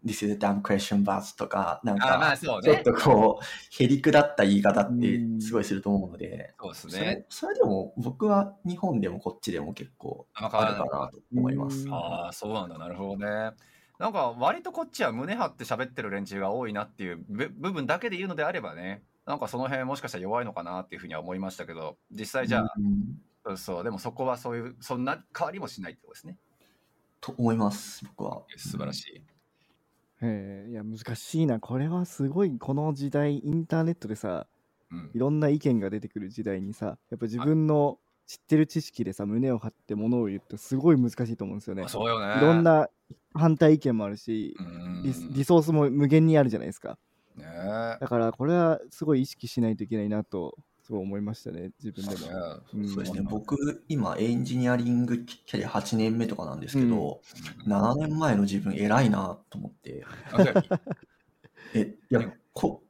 this is a dumb question but とか、なんか。ちょっとこう、へりくだった言い方って
うん
すごいすると思うので、
そうですね。
それでも僕は日本でもこっちでも結構
あ
るかなと思います
う。ん
ああ、そうなんだ。なるほどね。なんか割とこっちは胸張って喋ってる連中が多いなっていう部部分だけで言うのであればね、なんかその辺もしかしたら弱いのかなっていうふうには思いましたけど、実際じゃあ、
うん
そうでもそこはそういう、そんな変わりもしないってことですね。
と思います、僕は。
素晴らしい。
へえいや難しいなこれはすごいこの時代インターネットでさ
うん
いろんな意見が出てくる時代にさやっぱ自分の知ってる知識でさ胸を張ってものを言ってすごい難しいと思うんですよね
あそうよね。
いろんな反対意見もあるし
うん
リスリソースも無限にあるじゃないですか
ね。え
だからこれはすごい意識しないといけないなとすごい思いましたね自分でも、うん。
そうですね、僕、今、エンジニアリングキャリア8年目とかなんですけど、7年前の自分偉いなと思って、え、いや、こ、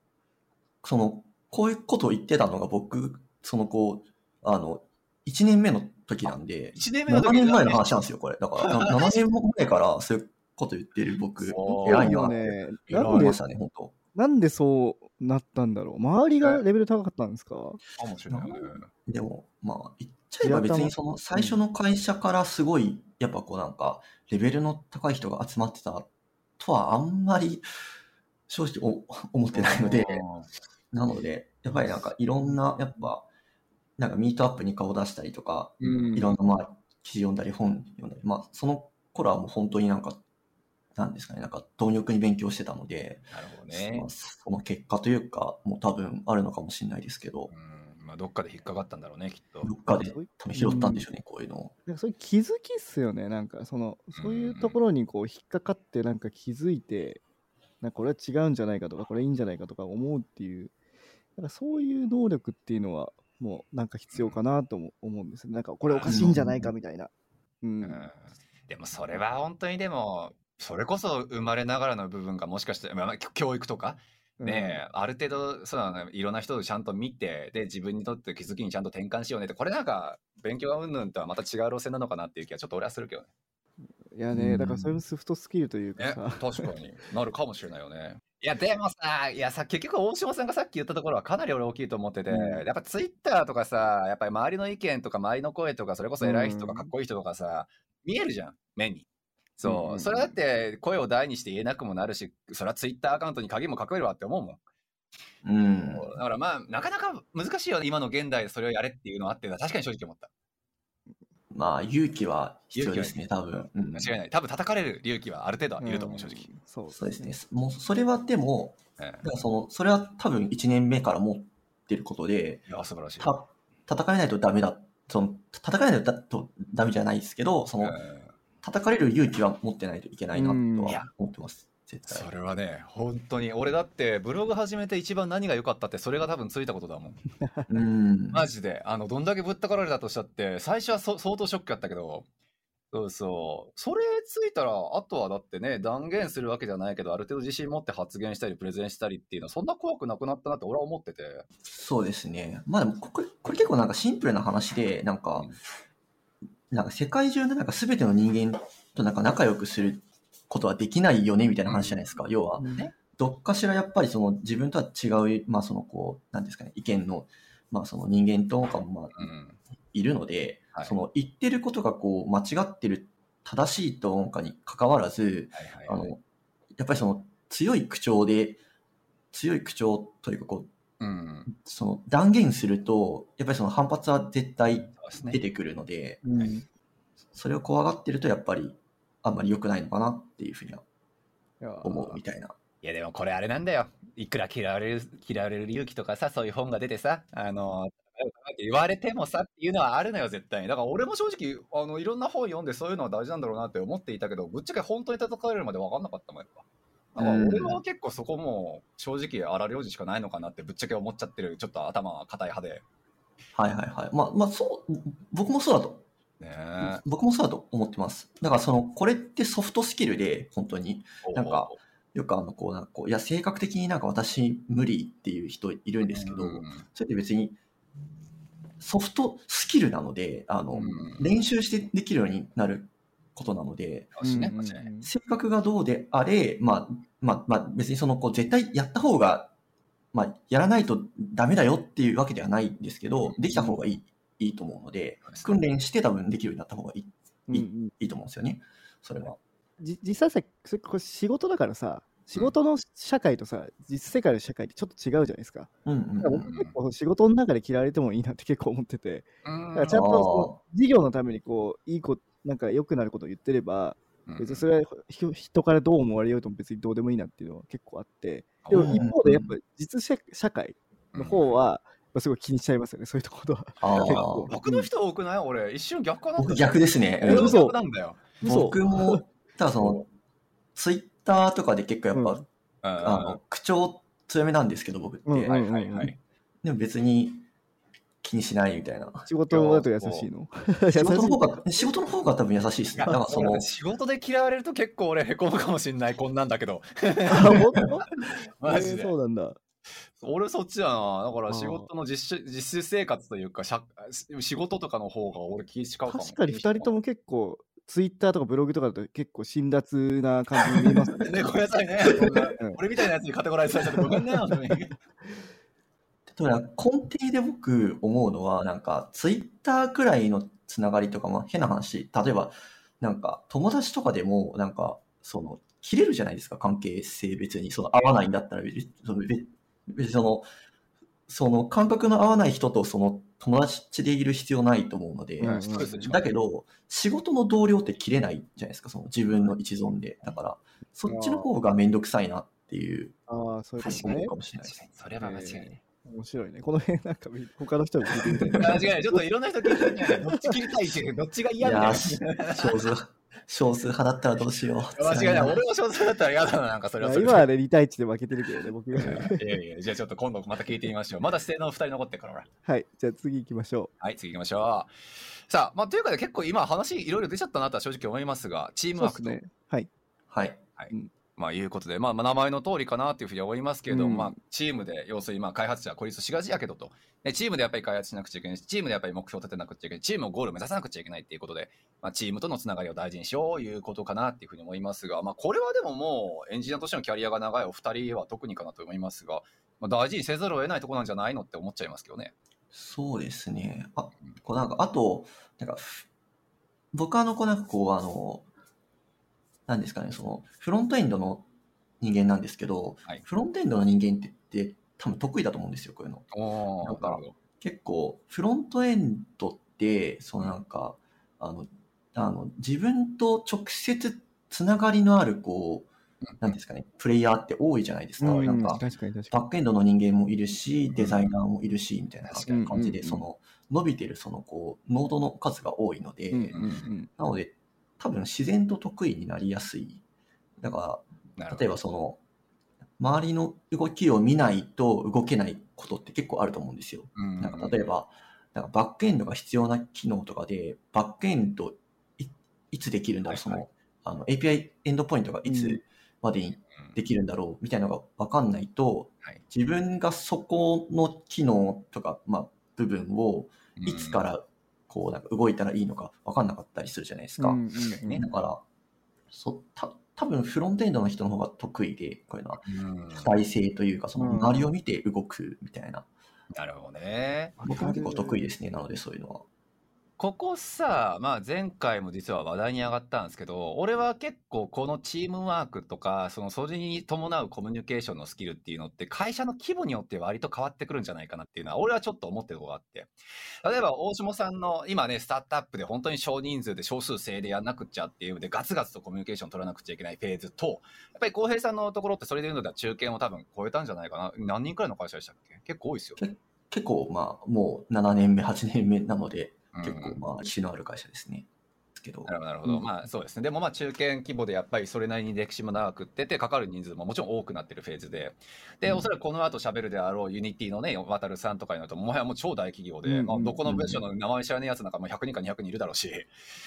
その、こういうことを言ってたのが僕、そのこう、あの、1年目の時なんで、
一年目の
7
時に
年前の話なんですよ、これ。だから、な7年前からそういうこと言ってる僕、
そう。
偉いなって思いましたね、本当。
なんでそうなったんだろう？周りがレベル高かったんですか？
かもしれないね。
でも、まあ、言っちゃえば別にその最初の会社からすごい、やっぱこうなんか、レベルの高い人が集まってたとはあんまり正直お思ってないので、なので、やっぱりなんかいろんな、やっぱ、なんかミートアップに顔出したりとか、
うん。
いろんなまあ記事読んだり本読んだり、まあその頃はもう本当になんか、なんですかね、なんか貪欲に勉強してたので、
なるほどね。
まあ。その結果というか、もう多分あるのかもしれないですけど、
うんまあ、どっかで引っかかったんだろうね、きっと。
どっかで多分拾ったんでしょうね、こういうのを。
なんかそういう気づきっすよね。なんかそのそういうところにこう引っかかってなんか気づいてなんかこれは違うんじゃないかとかこれいいんじゃないかとか思うっていう。なんかそういう能力っていうのはもうなんか必要かなとも思うんですよなんかこれおかしいんじゃないかみたいな。うん、
うん。でもそれは本当にでも、それこそ生まれながらの部分がもしかして、まあ、教育とか、ねえ、ある程度そうだねいろんな人をちゃんと見てで自分にとって気づきにちゃんと転換しようねってこれなんか勉強云々とはまた違う路線なのかなっていう気はちょっと俺はするけどね。
いやね、だからそういうソフトスキルというか
ね
さ、
確かになるかもしれないよね。いやでもさいやさ結局大島さんがさっき言ったところはかなり俺大きいと思ってて、
うん
やっぱツイッターとかさやっぱり周りの意見とか周りの声とかそれこそ偉い人とかかっこいい人とかさ、見えるじゃん目に。そう、
うんうんうん
それだって声を大にして言えなくもなるしそれはツイッターアカウントに鍵もかけるわって思うもん。
うん。
だからまあなかなか難しいよね今の現代でそれをやれっていうのはあって確かに正直思った。
まあ、勇気は必要ですね、多分。うん
間違いない。多分叩かれる勇気はある程度はいると思う、正直。
んそう
そうですね。もう、それはでも、
え
だからその、それは多分1年目から持ってることで、
えいや、素晴らしい。
た、叩かれないとダメだ、その、叩かれないとだとダメじゃないですけど、その、
え
叩かれる勇気は持ってないといけないな
うん
とは思ってます。
そ
対。
れはね、本当に。俺だって、ブログ始めて一番何が良かったって、それが多分ついたことだもん。
うん。
マジで。あの、どんだけぶったかられたとしたって、最初はそ相当ショックやったけど、そうそう。それついたら、あとはだってね、断言するわけじゃないけど、ある程度自信持って発言したり、プレゼンしたりっていうのは、そんな怖くなくなったなって俺は思ってて。
そうですね。まあでも、これ、これ結構なんかシンプルな話で、なんか、なんか世界中のなんか全ての人間となんか仲良くすることはできないよねみたいな話じゃないですか。要は、どっかしらやっぱりその自分とは違う、まあそのこう、なんですかね、意見の、まあその人間とかもまあ
うん。
いるので、
はい
その言ってることがこう間違ってる、正しいとかに関わらず、
はいはい、
あ
はい。
の、やっぱりその強い口調で、強い口調というかこう、
うん。
その断言すると、やっぱりその反発は絶対出。てくるので、
うん
はい
それを怖がってるとやっぱりあんまり良くないのかなっていうふうには思うみたいな。
いやでもこれあれなんだよ。いくら嫌われる、嫌われる勇気とかさ、そういう本が出てさ、あの、言われてもさっていうのはあるのよ、絶対に。だから俺も正直、あの、いろんな本読んでそういうのは大事なんだろうなって思っていたけど、ぶっちゃけ本当に叩かれるまで分かんなかったもん、やっぱ。俺は結構そこも正直荒領事しかないのかなってぶっちゃけ思っちゃってる、ちょっと頭が硬い派で。
はいはいはい。まあまあそう、僕もそうだと、
ねえ。
僕もそうだと思ってます。だからその、これってソフトスキルで、本当に。なんかよくあの、こう、なんかこう、いや、性格的になんか私無理っていう人いるんですけど、
うん
それって別に、ソフトスキルなので、あの、
うん
練習してできるようになることなので、性格がどうであれ、まあ、まあ、まあ、別にその、こう、絶対やった方が、まあ、やらないとダメだよっていうわけではないんですけど、できた方がいい、いいと思うので、訓練して多分できるようになった方がいい、いい
うんうん
いいと思うんですよね。それは。
じ実際さ仕事だからさ仕事の社会とさ実世界の社会ってちょっと違うじゃないですか。
うんうんうん。
だから僕結構仕事の中で嫌われてもいいなって結構思ってて、
うん
だからちゃんと事業のためにこういいことなんか良くなることを言ってれば、別にそれはひ人からどう思われようとも別にどうでもいいなっていうのは結構あって、でも一方でやっぱ実社社会の方は、すごい気にしちゃいますよね、そういうところは。
僕の人多くない？俺一瞬逆かな
僕逆ですね。う
なんだよ。
嘘。
僕も、ただその、ツイッターとかで結構やっぱ、
うん。
あの、口調強めなんですけど、僕って。
うんうん。
はいはいはい。
でも別に気にしないみたいな。
仕事だと優しいの？
仕事の方が、仕事の方が多分優しいですね。だからその、
仕事で嫌われると結構俺へこむかもしんないこんなんだけど
いあ本当？
マジで
えーそうなんだ。
俺そっちだなだから仕事の実習実習生活というか社仕事とかの方が俺気使うかも
確かに2人とも結構、ツイッターとかブログとかだと結構辛辣な感じに見えますね。
ねごめんなさいね俺みたいなやつにカテゴライズされちゃってごめんね本当に
ただ根底で僕思うのは、なんか、ツイッターくらいのつながりとか、まあ変な話、例えば、なんか、友達とかでも、なんか、その、切れるじゃないですか、関係性別に。その、合わないんだったら別に、その別別にその、その、感覚の合わない人と、その、友達でいる必要ないと思うので、だけど、仕事の同僚って切れないじゃないですか、その自分の一存で。だから、そっちの方がめんどくさいなっていう。
ああ、そういうことね。
確かに。かもしれないです。
それは間違いない
面白いね。この辺なんか他の人に聞いてみたいな。
間違いないちょっといろんな人聞いてみたいなどっち切りたいしどっちが
い
嫌みたいな
やー、少数、少数派だったらどうしよう。
間違いない俺も少数だったら嫌だななんかそれはそれで
今はね、2対1で負けてるけどね、僕が。
いやいやじゃあちょっと今度また聞いてみましょうまだ指定の2人残ってるからほら
はい、じゃあ次行きましょ
はい、次行きましょう。さあ、まあ、というかで結構今話いろいろ出ちゃったなとは正直思いますが、チー
う。
ムワークと、
そうですね。はい。
はい。
まあ、いうことで、まあ、まあ名前の通りかなというふうに思いますけれども、
うん
まあ、チームで、要するにまあ開発者は孤立しがちやけどと、でチームでやっぱり開発しなくちゃいけないし、チームでやっぱり目標を立てなくちゃいけない、チームをゴールを目指さなくちゃいけないっていうことで、まあ、チームとのつながりを大事にしようということかなっていうふうに思いますが、まあ、これはでももうエンジニアとしてのキャリアが長いお二人は特にかなと思いますが、まあ、大事にせざるを得ないところなんじゃないのって思っちゃいますけどね。
そうですね。あ、こうなんか、あと、なんか、ふ僕はあの、こうなんかこう、あの、なんですかね、その、フロントエンドの人間なんですけど、
はい。
フロントエンドの人間ってって多分得意だと思うんですよ、こういうの。結構、フロントエンドって、そのなんか、あの、あの、自分と直接つながりのある、こう、なんですかね、プレイヤーって多いじゃないですか。
うん
なんか、バックエンドの人間もいるし、デザイナーもいるし、みたいな感じで、その、伸びてる、その、こう、ノードの数が多いので。なので、多分自然と得意になりやすい。だから、例えばその、周りの動きを見ないと動けないことって結構あると思うんですよ。
うん
なんか例えば、なんかバックエンドが必要な機能とかで、バックエンドいいつできるんだろう、そ
はい。
の、あの API エンドポイントがいうつ
ん。
までにできるんだろうみたいなのが分かんないと、
はい。
自分がそこの機能とか、まあ、部分をいつからこうなんか動いたらいいのか分かんなかったりするじゃないですか。
うんうんうん
ね
だから、そた多分フロントエンドの人の方が得意で、こういうのは。
うん
主体性というか、その
うん
周りを見て動くみたいな。
なるほどね。
僕も結構得意ですね、なのでそういうのは。
ここさ、まあ、前回も実は話題に上がったんですけど俺は結構このチームワークとかそのそれに伴うコミュニケーションのスキルっていうのって会社の規模によって割と変わってくるんじゃないかなっていうのは俺はちょっと思ってるとこがあって。例えば大下さんの今ねスタートアップで本当に少人数で少数制でやんなくちゃっていうのでガツガツとコミュニケーション取らなくちゃいけないフェーズとやっぱり浩平さんのところってそれでいうのでは中堅を多分超えたんじゃないかな。何人くらいの会社でしたっけ？結構多いですよ。
結構、まあ、もう7年目、8年目なので、結構、まあ、歴史のある会社ですね。けど。
なるほど、なるほど。
うん
まあそうですね。でもまあ中堅規模でやっぱりそれなりに歴史も長くってて、かかる人数ももちろん多くなってるフェーズで。で、
うん
おそらくこの後喋るであろう Unity のね、わたるさんとかになると、もはやもう超大企業で、
うん
まあどこの部署の名前知らないやつなんかもう100人か200人いるだろうし。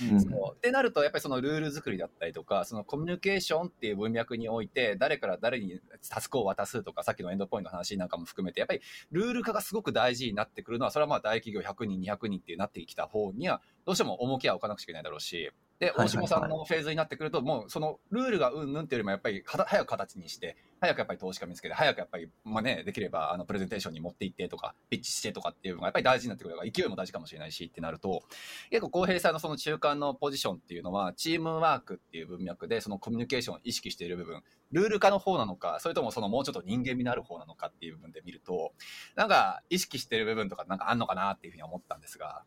うん
そうってなると、やっぱりそのルール作りだったりとか、そのコミュニケーションっていう文脈において、誰から誰にタスクを渡すとか、さっきのエンドポイントの話なんかも含めて、やっぱりルール化がすごく大事になってくるのは、それはまあ大企業100人、200人ってなってきた方には、どうしても重きは置かなくちゃいけないだろうし、で、大島さんのフェーズになってくると、もうそのルールがうんぬんっていうよりも、やっぱり早く形にして、早くやっぱり投資家見つけて、早くやっぱり、まあね、できれば、あの、プレゼンテーションに持っていってとか、ピッチしてとかっていうのがやっぱり大事になってくるから、勢いも大事かもしれないしってなると、結構、浩平さんのその中間のポジションっていうのは、チームワークっていう文脈で、そのコミュニケーションを意識している部分、ルール化の方なのか、それともそのもうちょっと人間味のある方なのかっていう部分で見ると、なんか意識してる部分とかなんかあんのかなっていうふうに思ったんですが。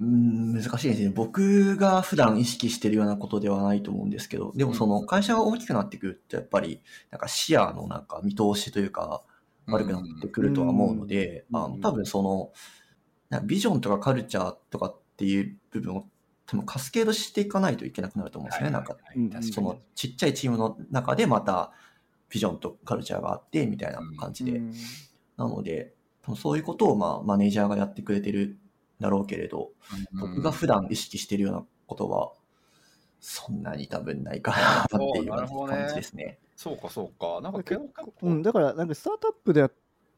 うん難しいですね。僕が普段意識してるようなことではないと思うんですけど、でもその会社が大きくなってくると、やっぱり、なんか視野のなんか見通しというか、悪くなってくるとは思うので、
うん。
あの多分その、ビジョンとかカルチャーとかっていう部分を多分カスケードしていかないといけなくなると思うんですよね。なんか、そのちっちゃいチームの中でまたビジョンとカルチャーがあってみたいな感じで。
うん。
なので、多分そういうことをまあマネージャーがやってくれてるだろうけれど、僕が普段意識してるようなことは、そんなに多分ないかなっていう感じですね。
そうかそうか。なんか
結
結構、
うん、だからなんかスタートアップでやっ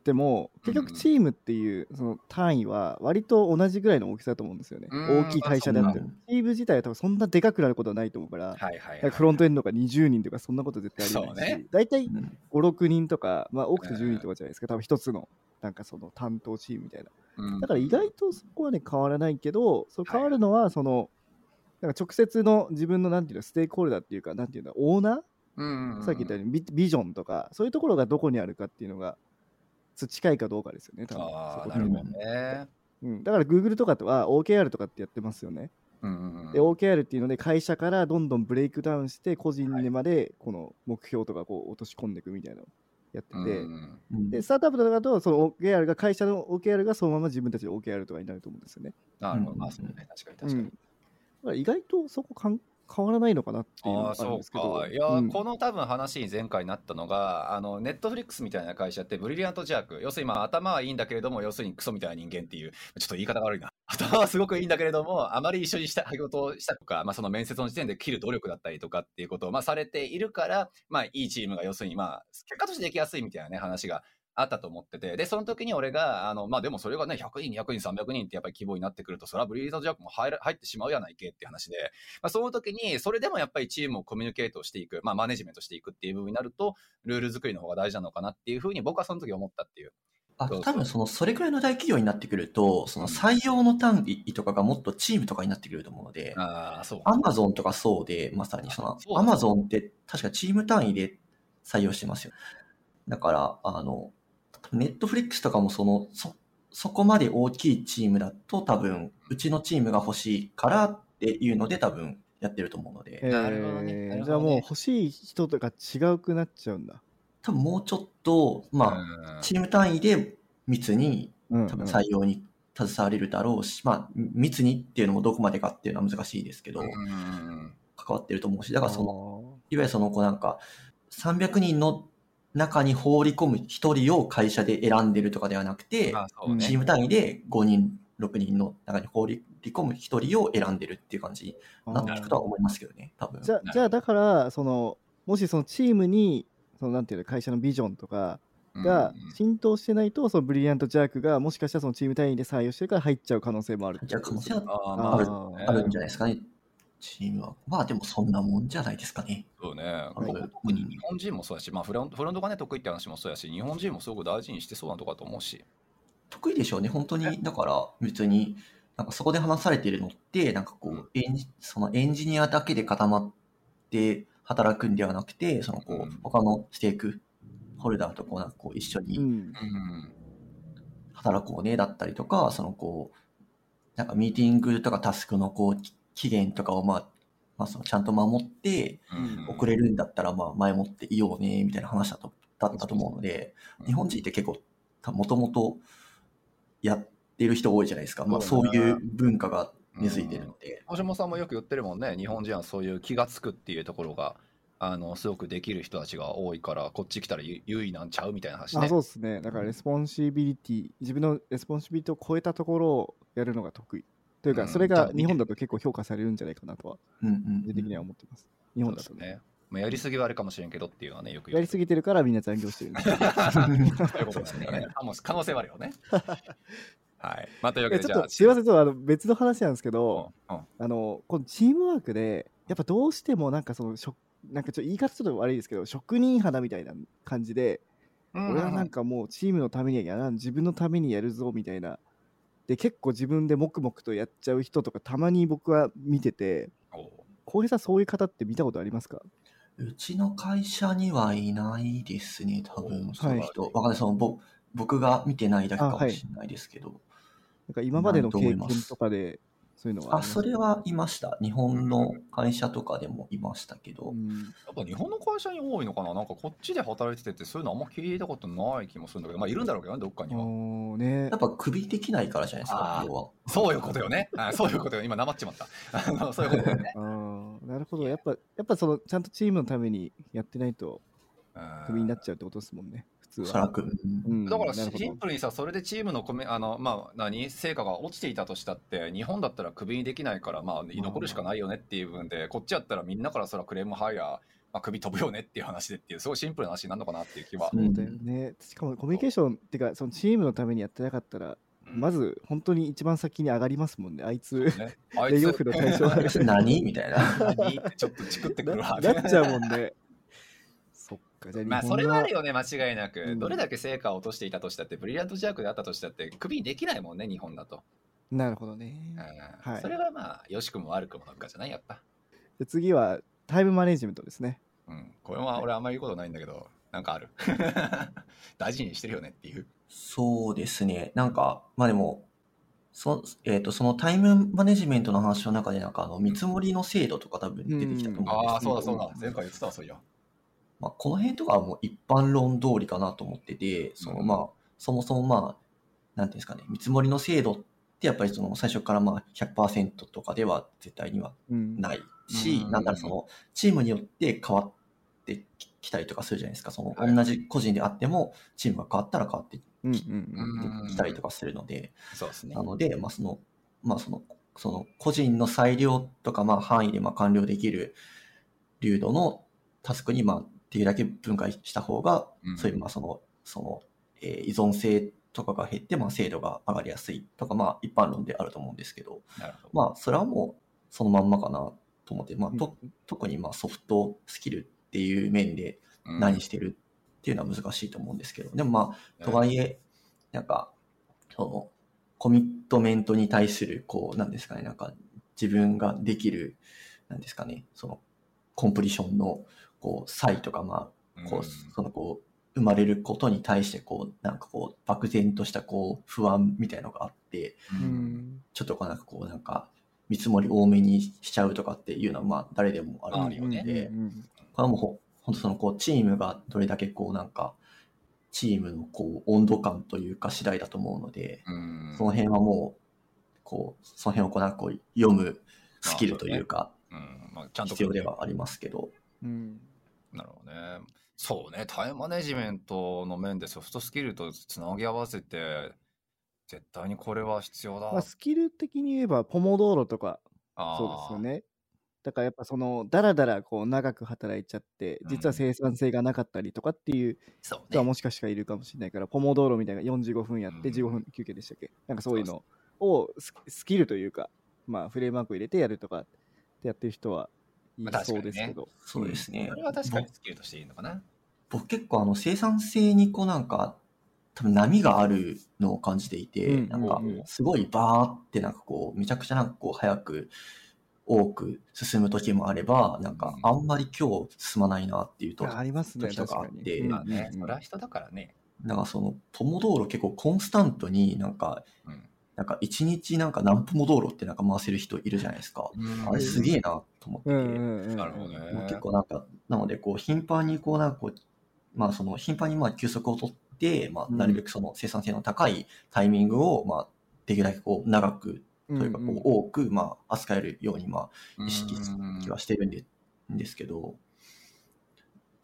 ても結局
うん
チームっていうその単位は割と同じぐらいの大きさだと思うんですよね、
うん
大きい会社であっても。
ま
チーム自体は多分そんなでかくなることはないと思うから、
はいはい、はい。
フロントエンドが20人とかそんなこと絶対ありえないし、大体
うん。
56人とか、まあ、多くて10人とかじゃないですか。多分一つのなんかその担当チームみたいな。
うん
だから意外とそこはね変わらないけどそう変わるのはその、なんか直接の自分のなんていうのステークホルダーっていうかなんていうのオーナー？
うん
さっき言ったようにビビジョンとかそういうところがどこにあるかっていうのが近いかどうかですよね多分。
あなるほどね。
うん、だから Google とかとは OKR とかってやってますよね、
うんうんうん
で OKR っていうので会社からどんどんブレイクダウンして個人にまでこの目標とかこう落とし込んでいくみたいな。のをやってて、
うんうん
うん
でスタートアップとかだとその OKR が会社の OKR がそのまま自分たちの OKR とかになると思うんですよね、
なるほど。
うん
まあそうね。確かに
う
確かに。
ん、だから意外とそこかん変わらないのかなっていうのがあるんですけど
か。いや、
うん
この多分話に前回なったのが、あの、ネットフリックスみたいな会社って、ブリリアントジャーク。要するに、まあ、頭はいいんだけれども、要するにクソみたいな人間っていう、ちょっと言い方が悪いな。頭はすごくいいんだけれども、あまり一緒にした仕事をしたとか、まあ、その面接の時点で切る努力だったりとかっていうことを、まあ、されているから、まあ、いいチームが要するに、まあ、結果としてできやすいみたいなね、話があったと思ってて、で、その時に俺が、あの、まあ、でもそれがね、100人、200人、300人ってやっぱり規模になってくると、それはブリリアントジャークも入る入ってしまうやないけっていう話で、まあ、その時に、それでもやっぱりチームをコミュニケートしていく、まあ、マネジメントしていくっていう部分になると、ルール作りの方が大事なのかなっていうふうに僕はその時思ったっていう。
あ多分その、それくらいの大企業になってくると、その採用の単位とかがもっとチームとかになってくると思うので、
ああ、そう。
アマゾンとかそうで、まさにそのアマゾンって確かチーム単位で採用してますよ。だから、あの、ネットフリックスとかもその、そ、そこまで大きいチームだと多分、うちのチームが欲しいからっていうので多分やってると思うので、
え
なるほどね。
ー
なるほどね。
じゃあもう欲しい人とか違うくなっちゃうんだ。
多分もうちょっと、まあ、
あ
チーム単位で密に
うん。
多分採用に携われるだろうし、まあ、密にっていうのもどこまでかっていうのは難しいですけど、
うん。
関わってると思うし、だからその、
の
いわゆるその、こうなんか、300人の中に放り込む1人を会社で選んでるとかではなくて、
まあ、ね。
チーム単位で5人、6人の中に放り込む1人を選んでるっていう感じになっていくとは思いますけどね、多分。
じゃじゃあだからそのもしそのチームにそのなんていうの会社のビジョンとかが
うん
浸透してないと、そのブリリアントジャークがもしかしたらそのチーム単位で採用してるから入っちゃう可能性もある
じゃあ可能性は
あ
るんじゃないですかね、チームは。まあでもそんなもんじゃないですかね。
そうね。特に日本人もそうだし、まあフロント、フロントがね、得意って話もそうやし、日本人もすごく大事にしてそうなとこだと思うし。
得意でしょうね、本当に。だから別に、なんかそこで話されているのって、なんかこ
う
エンジそのエンジニアだけで固まって働くんではなくて、そのこ
う
他のステークホルダーとこう、なんかこう一緒に。働こうね、だったりとか、そのこう、なんかミーティングとかタスクのこう、き期限とかをまあ、まあそのちゃんと守って、
うん
遅れるんだったらまあ前もっていようね、みたいな話だとだったと思うので、日本人って結構、もともとやってる人多いじゃないですか。まあ
そ
そういう文化が根付いてるので。
大島さんもよく言ってるもんね、日本人はそういう気がつくっていうところが、あのすごくできる人たちが多いから、こっち来たら優優位なんちゃうみたいな話ね。
あそうですね。だから responsibility、自分の responsibility を超えたところをやるのが得意。というか、
うん
それが日本だと結構評価されるんじゃないかなとは、個人的には思ってます。日本だとね。
まあ、やりすぎはあれかもしれんけどっていうのはね、よく
やりすぎてるからみんな残業してるんですよ。
そういうことですね。可能性はあるよね。はい。まあ、というわけで、じゃあ、
ょっとすいません、ちょっとあの別の話なんですけど、あのこのチームワークで、やっぱどうしてもなんかその職、なんかちょっと言い方ちょっと悪いですけど、職人肌みたいな感じで、俺はなんかもうチームのためにはやらん、自分のためにやるぞみたいな。で、結構自分で黙々とやっちゃう人とか、たまに僕は見てて、浩平さん、そういう方って見たことありますか？
うちの会社にはいないですね、多分、
お
そういう人。わかんない、そのぼ僕が見てないだけかもしれないですけど。
なんか今までの経験
と
かで、そういうのは
あ、それはいました。日本の会社とかでもいましたけど。
うん
やっぱ日本の会社に多いのかな？なんかこっちで働いててってそういうのあんま聞いたことない気もするんだけど、まあいるんだろうけどね、どっかには。
ね
やっぱ首できないからじゃないですか要は。
そういうことよね。あそういうことよ。今、なまっちまった。そういうことよね。
なるほど。やっぱ、やっぱその、ちゃんとチームのためにやってないと、クビになっちゃうってことですもんね、普通は。
おそらく。うん
うん
だからシンプルにさ、それでチームのコメあの、まあ、何？成果が落ちていたとしたって、日本だったらクビにできないから、まあ、居残るしかないよねっていう部分で、こっちやったらみんなからそらクレーム入や、まあ、クビ飛ぶよねっていう話でっていう、すごいシンプルな話になるのかなっていう気は。
そうだよね。しかもコミュニケーションっていうか、そのチームのためにやってなかったら、
うん
まず本当に一番先に上がりますもんね、あいつ。
ね、あ
レイオフの対象
あいつ何？みたいな。
ちょっとチクってくるわ。
ななっちゃうもんね。か、じゃあ
まあそれはあるよね、間違いなく、
うん
どれだけ成果を落としていたとしたって、ブリリアントジャークであったとしたって、クビにできないもんね、日本だと。
なるほどね。
うん
はい
それはまあ、よしくも悪くもなんかじゃない、やっぱ。
で次はタイムマネジメントですね。
うん、これは俺あんまり言うことないんだけど、なんかある？大事にしてるよねっていう。
そうですね。なんか、まあでも、そ,、えー、とそのタイムマネジメントの話の中で、なんかあの見積もりの制度とか多分出てきたと思うんですけど、
ああ、そうだそうだ。前回言ってたわ、そういや。
まあ、この辺とかはもう一般論通りかなと思ってて、その
うん
まあ、そもそもまあ、なんていうんですかね、見積もりの制度ってやっぱりその最初からまあ100%とかでは絶対には
うん。
ないし、
うん
なんならそのチームによって変わってきたりとかするじゃないですか。その
はい
同じ個人であっても、チームが変わったら変わってきたりとかするので、
そうですね
な。ので、まあその、まあその、その個人の裁量とかまあ範囲でまあ完了できる流度のタスクにまあできるだけ分解した方が、
うん。
そういうまあその、その、えー依存性とかが減ってまあ精度が上がりやすいとかまあ一般論であると思うんですけど、
ど。
まあそれはもうそのまんまかなと思って、まあと
うん。
特にまあソフトスキルっていう面で
うん。
何してるっていうのは難しいと思うんですけど、でもまあとはいえ、なんか、その、コミットメントに対する、こう、なんですかね、なんか、自分ができる、なんですかね、その、コンプリションの、こう、差異とか、まあ、こう、その、こう、生まれることに対して、こう、なんかこう、漠然とした、こう、不安みたいなのがあって、
う
うん。ん。
ちょっとこう、なんかこう、なんか、見積もり多めにしちゃうとかっていうのは、まあ、誰でもあるので、
うんうん
これはもうほ、本当その、こう、チームがどれだけ、こう、なんか、チームの、こう、温度感というか、次第だと思うので、
うん。
その辺はもう、こう、その辺をこう、なんかこう、読むスキルというか、
うん。まあ、ちゃんと
必要ではありますけど、
うん。
なるほどね。そうね、タイムマネジメントの面でソフトスキルとつなぎ合わせて、絶対にこれは必要だ。
まあ、スキル的に言えば、ポモドーロとか、そうですよ。ね。だからやっぱその、だらだらこう長く働いちゃって、実は生産性がなかったりとかっていう
そう
人は
ね。
もしかしたらいるかもしれないから、ポモドーロみたいな45分やって
うん
15分休憩でしたっけ？なんかそういうのをススキルというか、まあフレームワーク入れてやるとかってやってる人はい
まあ
そうですけど。
そうですね。
それは確かにスキルとしていいのかな？
僕結構あの、生産性にこう、なんか、多分波があるのを感じていて、
うん。
なんかすごいバーってなんかこう、めちゃくちゃなんかこう、早く、多く進む時もあれば、なんか、あんまり今日進まないなっていうと、
あありますね、
時と
確か
あって。
うん
まあね、
うん
それは人だからね。
なんかその、ポモ道路結構コンスタントになんか、
うん
なんか一日なんか何ポモ道路ってなんか回せる人いるじゃないですか。あれすげえなと思って。
なるほどね。
結構なんか、なのでこう頻繁にこうなんかこう、まあその頻繁にまあ休息を取って、まあ
うん。
なるべくその生産性の高いタイミングをまあできるだけこう長くというかこう多く、まあ、扱えるように、まあ、意識
うん。
はしてるんでんですけど、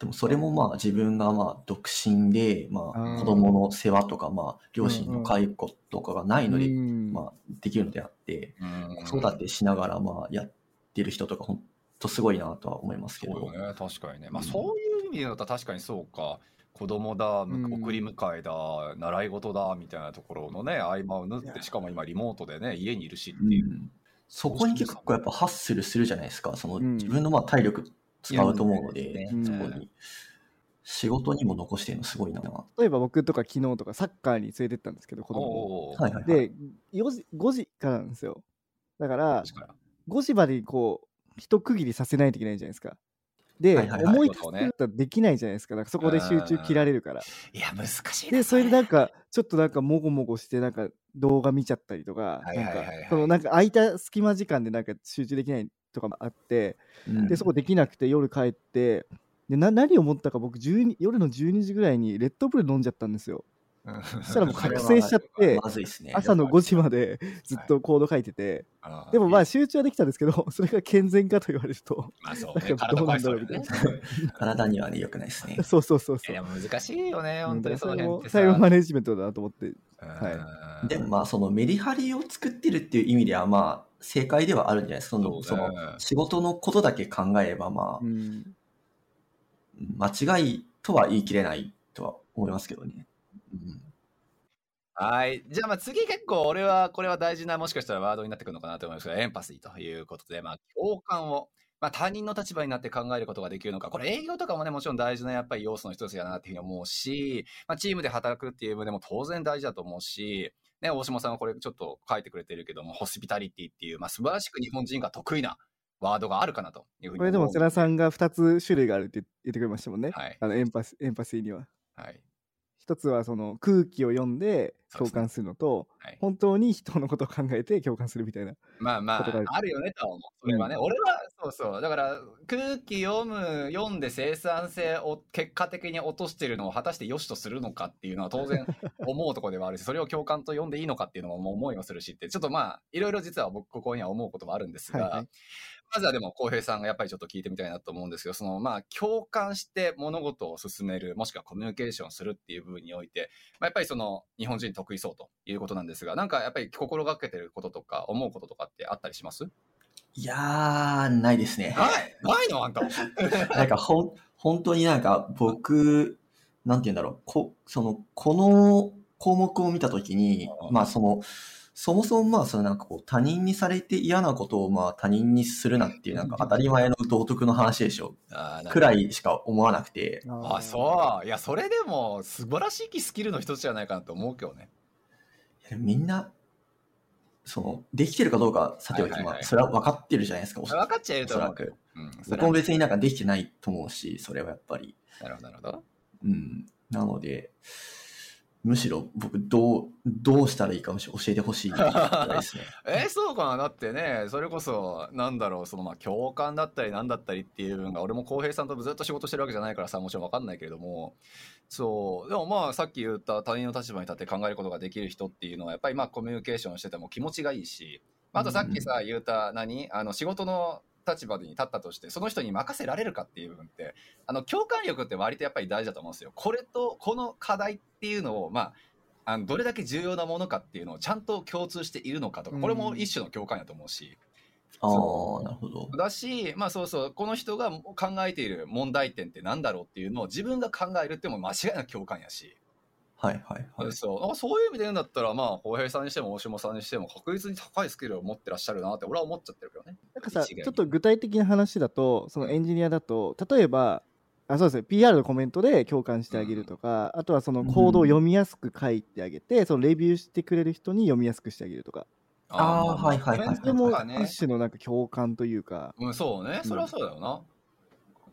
でもそれもまあ自分がまあ独身で、ま
あ
子供の世話とか、まあ、両親の介護とかがないので、
うん
まあ、できるのであって、
うん
子育てしながらまあやってる人とか、本当すごいなとは思いますけど。
そうよね、確かにね。まあ、
うん
そういう意味で言うと確かにそうか。子供だ、送り迎えだ、習い事だ、みたいなところのね、合間を縫って、しかも今リモートでね、家にいるしっていう。
うんそこに結構やっぱハッスルするじゃないですか。その
うん
自分のまあ体力使うと思うので、
うん
そこに。仕事にも残してるのすごいな。は
例えば僕とか昨日とかサッカーに連れてったんですけど子供を。
おお
いはいはい。
で4時5時からなんですよ。だから
確か
5時までにこう一区切りさせないといけないじゃないですか。で、
はいはいはい。
思い立ってたらできないじゃないですか。だからそこで集中切られるから。
にいや、難しい
でそれ。で
ね
なんかちょっとなんかもごもごしてなんか動画見ちゃったりとか
はい
なんか
はいはい。はい
そのなんか空いた隙間時間でなんか集中できないとかもあって
うん。
でそこできなくて夜帰ってでな何を思ったか僕12夜の12時ぐらいにレッドブル飲んじゃったんですよ。
うん。
そしたらもう覚醒しちゃって
ね。
朝の5時までずっとコード書いてて、でもまあ集中はできたんですけどそれが健全かと言われると
まあそうね、
どうなんだろうみたい。な。
体にはね、良くないですね。
そうそうそうそう。
難しいよね、本当にその辺ってさ。
タイムマネジメントだなと思って。
はい。
でもまあ、そのメリハリを作ってるっていう意味では、まあ、正解ではあるんじゃないですか。その、その仕事のことだけ考えれば、まあ
う、ん
間違いとは言い切れないとは思いますけどね。うん
はい。じゃあ、まあ次結構俺は、これは大事な、もしかしたらワードになってくるのかなと思いますけど、エンパシーということで、まあ共感を、まあ他人の立場になって考えることができるのか、これ営業とかもね、もちろん大事なやっぱり要素の一つやなっていうふうに思うし、まあチームで働くっていう部分でも当然大事だと思うし、ね、大島さんはこれちょっと書いてくれてるけども、ホスピタリティっていう、まあ素晴らしく日本人が得意なワードがあるかなというふうに
これでも世良さんが2つ種類があるって言ってくれましたもんね、
はい。
あのエンパシエンパシーには。
はい。
一つはその空気を読んで共感するのと、
はい。
本当に人のことを考えて共感するみたいな。
まあま
ある
あ、あるよねとは思う。それはね、俺は、そうそう。だから、空気読む、読んで生産性を結果的に落としているのを果たして良しとするのかっていうのは当然思うところではあるし、それを共感と読んでいいのかっていうのも思いもするしって、ちょっとまあ、いろいろ実は僕ここには思うこともあるんですが、
はいはい
まずはでも、浩平さんがやっぱりちょっと聞いてみたいなと思うんですけど、そのまあ、共感して物事を進める、もしくはコミュニケーションするっていう部分において、まあ、やっぱりその日本人得意そうということなんですが、なんかやっぱり心がけてることとか、思うこととかってあったりします？
いやー、ないですね。
ない？ないの？あんた。
なんかほん、本当になんか僕、なんて言うんだろう、こ、その、この項目を見たときに
うん、
まあその、そもそもまあそのなんかこう他人にされて嫌なことをまあ他人にするなっていうなんか当たり前の道徳の話でしょ。
あ
くらいしか思わなくて、
あ、そう。いや、それでも素晴らしいスキルの一つじゃないかなと思うけどね。
いやみんな、その、できてるかどうかさておき、まあそれは分かってるじゃないですか、
分かっちゃいると思う
おそらく。。
うん、そ
僕も
れは
別になんかできてないと思うし、それはやっぱり。
なるほど、なるほど。
うん。なので、むしろ僕、どう、どうしたらいいかもし教えてほしいぐらいですね。
えそうかな。だってね、それこそ、なんだろう、そのまあ共感だったりなんだったりっていう部分が、俺も浩平さんとずっと仕事してるわけじゃないからさ、もちろん分かんないけれども、そう、でもまあさっき言った他人の立場に立って考えることができる人っていうのは、やっぱりまあコミュニケーションしてても気持ちがいいし、あとさっきさ、言った何？あの仕事の立場に立ったとして、その人に任せられるかっていう部分って、あの共感力って割とやっぱり大事だと思うんですよ。これとこの課題っていうのを、まあ、あのどれだけ重要なものかっていうのをちゃんと共通しているのかとか、これも一種の共感やと思うし、
ああ、
そ
なるほど。
だし、まあそうそう、この人が考えている問題点ってなんだろうっていうのを自分が考えるっても間違いなく共感やし、
はいはいはい。
そうあそういう意味で言うんだったら、まあ、浩平さんにしても大島さんにしても確実に高いスキルを持ってらっしゃるなって俺は思っちゃってるけどね。
なんかさ、ちょっと具体的な話だと、そのエンジニアだと、例えば、あそうですね、PR のコメントで共感してあげるとか、あとはそのコードを読みやすく書いてあげて、そのレビューしてくれる人に読みやすくしてあげるとか、
あー
ま
はいはいはいはい
コ
それも一種のなんか共感というか、
うん、そうね。それはそうだよな。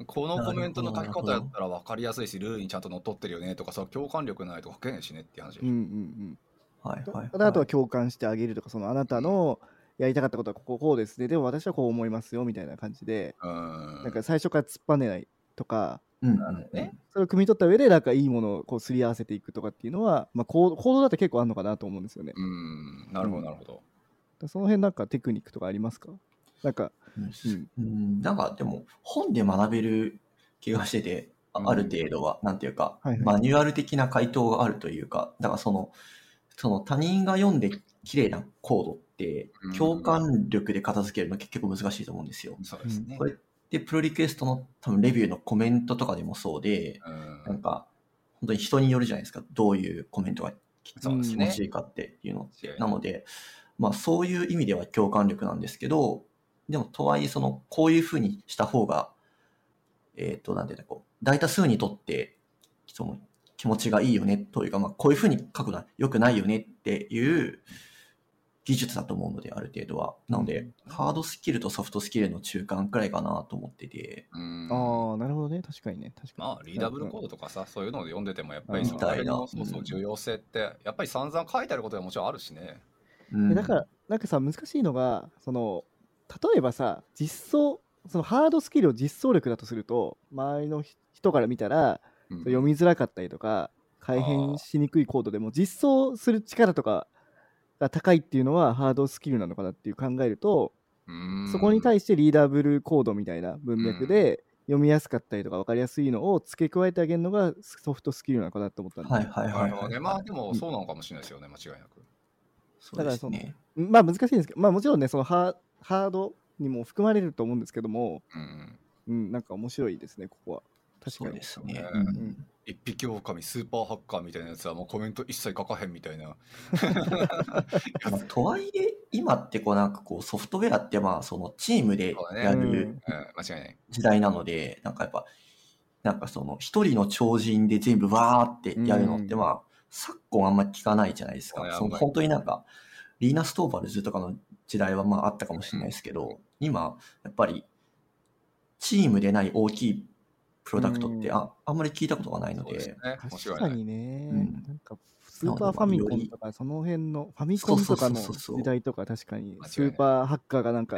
このコメントの書き方やったら分かりやすいし、ルールにちゃんと乗っ取ってるよねとかさ、共感力ないと書けないしねっていう話。
うんうんうん。
はいはいはい。
ただあとは共感してあげるとか、そのあなたのやりたかったことはこここうですね、でも私はこう思いますよみたいな感じで、
うん。
なんか最初から突っぱねないとか、
うんうん
ね
それを組み取った上で、なんかいいものをこうすり合わせていくとかっていうのは、まあ、コードコードだって結構あるのかなと思うんですよね。
うん、なるほど、なるほど。
その辺なんかテクニックとかありますか？なんか、うん
うん、なんかでも本で学べる気がしてて、ある程度は、なんていうか、マニュアル的な回答があるというか、だからその、その他人が読んで綺麗なコードって
うん、
共感力で片付けるの結構難しいと思うんですよ。
そうですね
こ。れで、プロリクエストの多分レビューのコメントとかでもそうで、
う
なんんか、本当に人によるじゃないですか。どういうコメントが気持ちいいかっていうの。
違い
なので、まあそういう意味では共感力なんですけど、でもとはいえ、その、こういうふうにした方が、えっ、と、なんていうの、こう、大多数にとって、その、気持ちがいいよねというか、まあこういうふうに書くのは良くないよねっていう技術だと思うので、ある程度は。なので、ハードスキルとソフトスキルの中間くらいかなと思ってて、
うん
ああ、なるほどね。確かにね。確かに。
まあ、リーダブルコードとかさ、そういうので読んでても、やっぱり
うん
その辺の
みたいな
そうそう重要性って、やっぱり散々書いてあることはもちろんあるしね。
うん
でだから、なんかさ、難しいのが、その、例えばさ、実装、そのハードスキルを実装力だとすると、周りの人から見たら、
うん
読みづらかったりとか、改変しにくいコードでも、実装する力とかが高いっていうのはハードスキルなのかなっていう考えると、
うん
そこに対してリーダブルコードみたいな文脈で、読みやすかったりとか分かりやすいのを付け加えてあげるのがソフトスキルなのかなと思ったんで、
はいはいはいはい。
なるほどね。まあ、でもそうなのかもしれないですよね、間違いなく。
そうですね。
まあ難しいんですけど、まあもちろんね、そのハーハードにも含まれると思うんですけども、
うん。
うん、なんか面白いですね、ここは。確かに
そうで。すね。
うん
うん
一匹狼、スーパーハッカーみたいなやつはもうコメント一切書かへんみたいな。
まあとはいえ、今ってこうなんかこうソフトウェアってまあそのチームでやる
うん
うん、間違いない。
時代なので、なんかやっぱ、なんかその一人の超人で全部わーってやるのって
うん
まあ、昨今あんま聞かないじゃないですか。
そ
の本当になんか、リーナ・ストーバルズとかの時代はまああったかもしれないですけど、今、やっぱり、チームでない大きいプロダクトってああんまり聞いたことがないので、
ですね。
確。かにね、
うん
なんかスーパーファミコンとかその辺のファミコンとかの時代とか確かにスーパーハッカーがなんか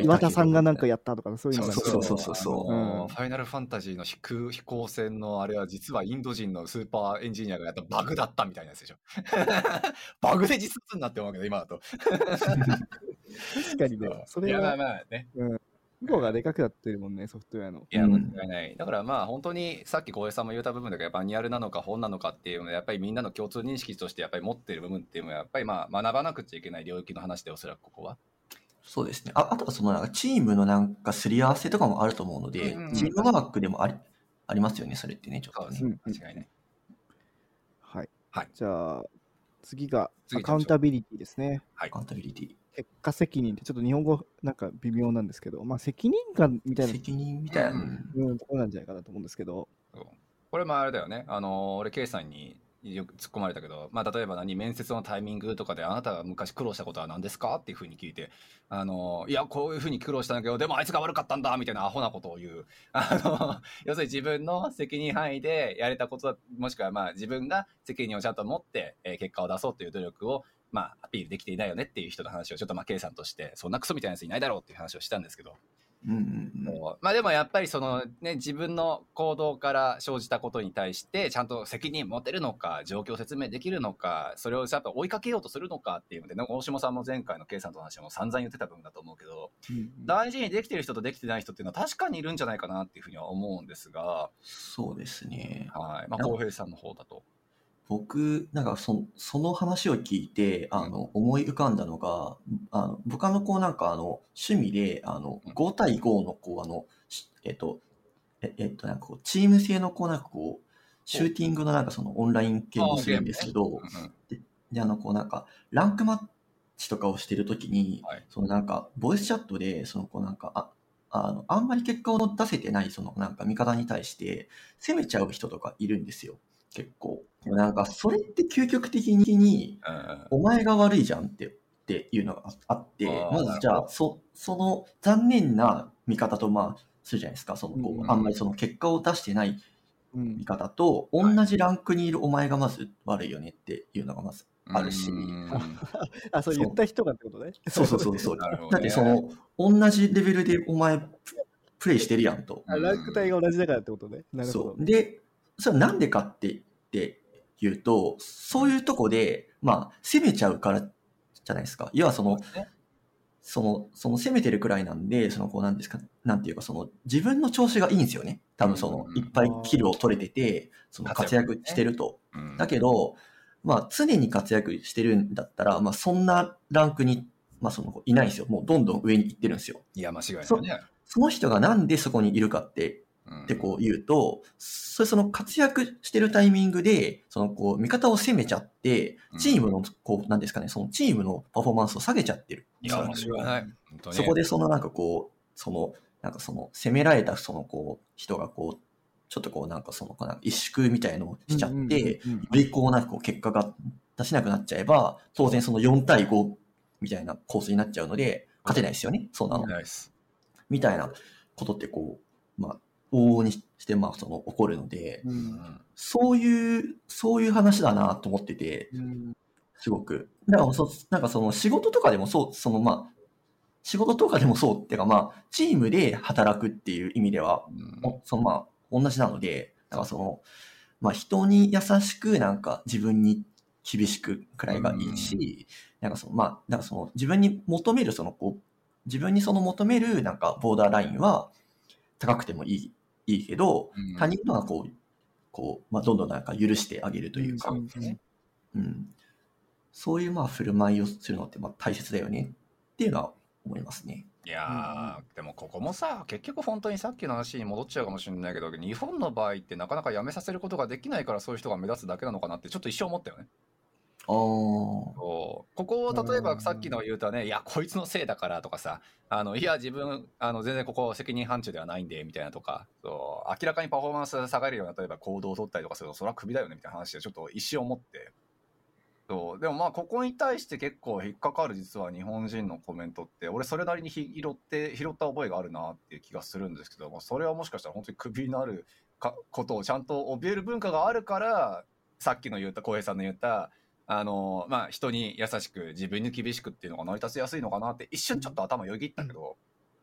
岩田さんがなんかやったとかそういうのが
そうそうそう。そうそう
ん。
ファイナルファンタジーの飛空飛行船のあれは実はインド人のスーパーエンジニアがやったバグだったみたいなやつでしょ。バグで実物になってるわけど、今だと。
確かにね。そ
いや、ま
れは
あまあね。
規模がでかくなってるもんねソフトウェアの
いや、
うん
間違いない。だからまあ本当にさっき小江さんも言った部分だけど、マニュアルなのか本なのかっていうのは、やっぱりみんなの共通認識としてやっぱり持ってる部分っていうのは、やっぱりまあ学ばなくちゃいけない領域の話で、おそらくここは。
そうですね。ああとはそのなんかチームのなんかすり合わせとかもあると思うので、
うんうん
チームワークでもありありますよね、それってね、ちょっとね。
そうですね。
うん
間違いない。
はい、
はい
じゃあ次がアカウンタビリティですね
はい
アカウンタビリティ。
結果責任ってちょっと日本語なんか微妙なんですけどまあ責任感みたいな、
責任みたいな。
う
うん
うん、ところなんじゃないかなと思うんですけど
これもあれだよね。あの、俺、ケイさんによく突っ込まれたけど、まあ、例えば何、面接のタイミングとかで、あなたが昔苦労したことは何ですかっていうふうに聞いて、あの、いや、こういうふうに苦労したんだけど、でもあいつが悪かったんだみたいなアホなことを言う。あの、要するに自分の責任範囲でやれたことだ、もしくはまあ自分が責任をちゃんと持って、えー結果を出そうという努力を、まあ、アピールできていないよねっていう人の話をちょっとまあ、ケイさんとして、そんなクソみたいなやついないだろうっていう話をしたんですけど、
うんうんうん。
まあでもやっぱりそのね自分の行動から生じたことに対してちゃんと責任持てるのか状況説明できるのかそれをちゃんと追いかけようとするのかっていうのでね大下さんも前回の計算との話も散々言ってた部分だと思うけど大事にできてる人とできてない人っていうのは確かにいるんじゃないかなっていうふうには思うんですが、
そうですね。
はい。まあ、浩平さんの方だと。
僕、なんかそその話を聞いて、あの、思い浮かんだのが、あの、僕あの、こうなんかあの、趣味で、あの
うん、
5対5のこう、あの、しえっと、ええっと、なんかこう、チーム制のこう、なんかこう、シューティングのなんかそのオンライン系もするんですけど、
うんうん。
で、あの、こうなんか、ランクマッチとかをしてるときに、
はい。
そのなんか、ボイスチャットで、そのこうなんか、あ、あの、あんまり結果を出せてない、そのなんか味方に対して、攻めちゃう人とかいるんですよ。結構。なんか、それって究極的に、
うん
お前が悪いじゃんって、っていうのがあってまずじゃあ、そ、その残念な見方と、まあ、するじゃないですか。その、こ
う
あんまりその結果を出してない
うん。
見方と、同じランクにいるお前がまず悪いよねっていうのがまずあるし、
うん。
あそう言った人がってことね。
そうそうそうそう。だってその、同じレベルでお前ププレイしてるやんと。
あランク帯が同じだからってことね。なるほ
そ
ど
う。で、それはなんでかってって言うと、そういうとこで、まあ、攻めちゃうからじゃないですか。要はその、
ね
その、その攻めてるくらいなんで、その、こう、なんですか、なんていうか、その、自分の調子がいいんですよね。多分その
う、ん
いっぱいキルを取れてて、その活
活躍
躍してると。
うん
だけど、まあ、常に活躍してるんだったら、まあ、そんなランクに、まあ、その、いないんですよ。もう、どんどん上に行ってるんですよ。
いや、間違いない
そ
ね。
その人がなんでそこにいるかって、
うん
ってこう言うと、それその活躍してるタイミングで、そのこう、味方を攻めちゃって
うん、
チームの、こう、なんですかね、そのチームのパフォーマンスを下げちゃってる。
いや、間
おそらく
違い
そこでそのなんかこう、その、なんかその、攻められたそのこう、人がこう、ちょっとこうなんかその、こうなんか萎縮みたいのをしちゃって、よりこうなん。かこう結果が出せなくなっちゃえば、当然その4対5みたいな構図になっちゃうので、勝てないですよね、そうなの。みたいなことってこう、まあ、往々にして、まあ、その、起こるので、
う
うんん
そういう、そういう話だなと思ってて、
うん
すごく。だからそ、なんかその仕事とかでもそう、そのまあ、仕事とかでもそうっていうかまあ、チームで働くっていう意味では、
うん
おそのまあ、同じなので、だからその、まあ人に優しくなんか自分に厳しくくらいがいいし、なんかその、まあ、なんかその自分に求めるそのこう、自分にその求めるなんかボーダーラインは高くてもいい、いいけど、
うん。
他人のはこう、こう、まあどんどんなんか許してあげるというか、
うん
ね
うん、そういうまあ振る舞いをするのってまあ大切だよね。っていうのは思いますね。
いやー、でもここもさ、結局本当にさっきの話に戻っちゃうかもしれないけど、日本の場合ってなかなか辞めさせることができないからそういう人が目立つだけなのかなってちょっと一生思ったよね。ここを例えばさっきの言うとね、いや、こいつのせいだからとかさ、あのいや、自分、あの全然ここ責任範疇ではないんでみたいなとか、そう明らかにパフォーマンスが下がるような、例えば行動を取ったりとかすると、それはクビだよねみたいな話でちょっと一瞬思って。そうでもまあここに対して結構引っかかる実は日本人のコメントって俺それなりに拾って拾った覚えがあるなっていう気がするんですけどもそれはもしかしたら本当にクビになるかことをちゃんと怯える文化があるからさっきの言った浩平さんの言ったあのまあ人に優しく自分に厳しくっていうのが成り立ちやすいのかなって一瞬ちょっと頭よぎったけど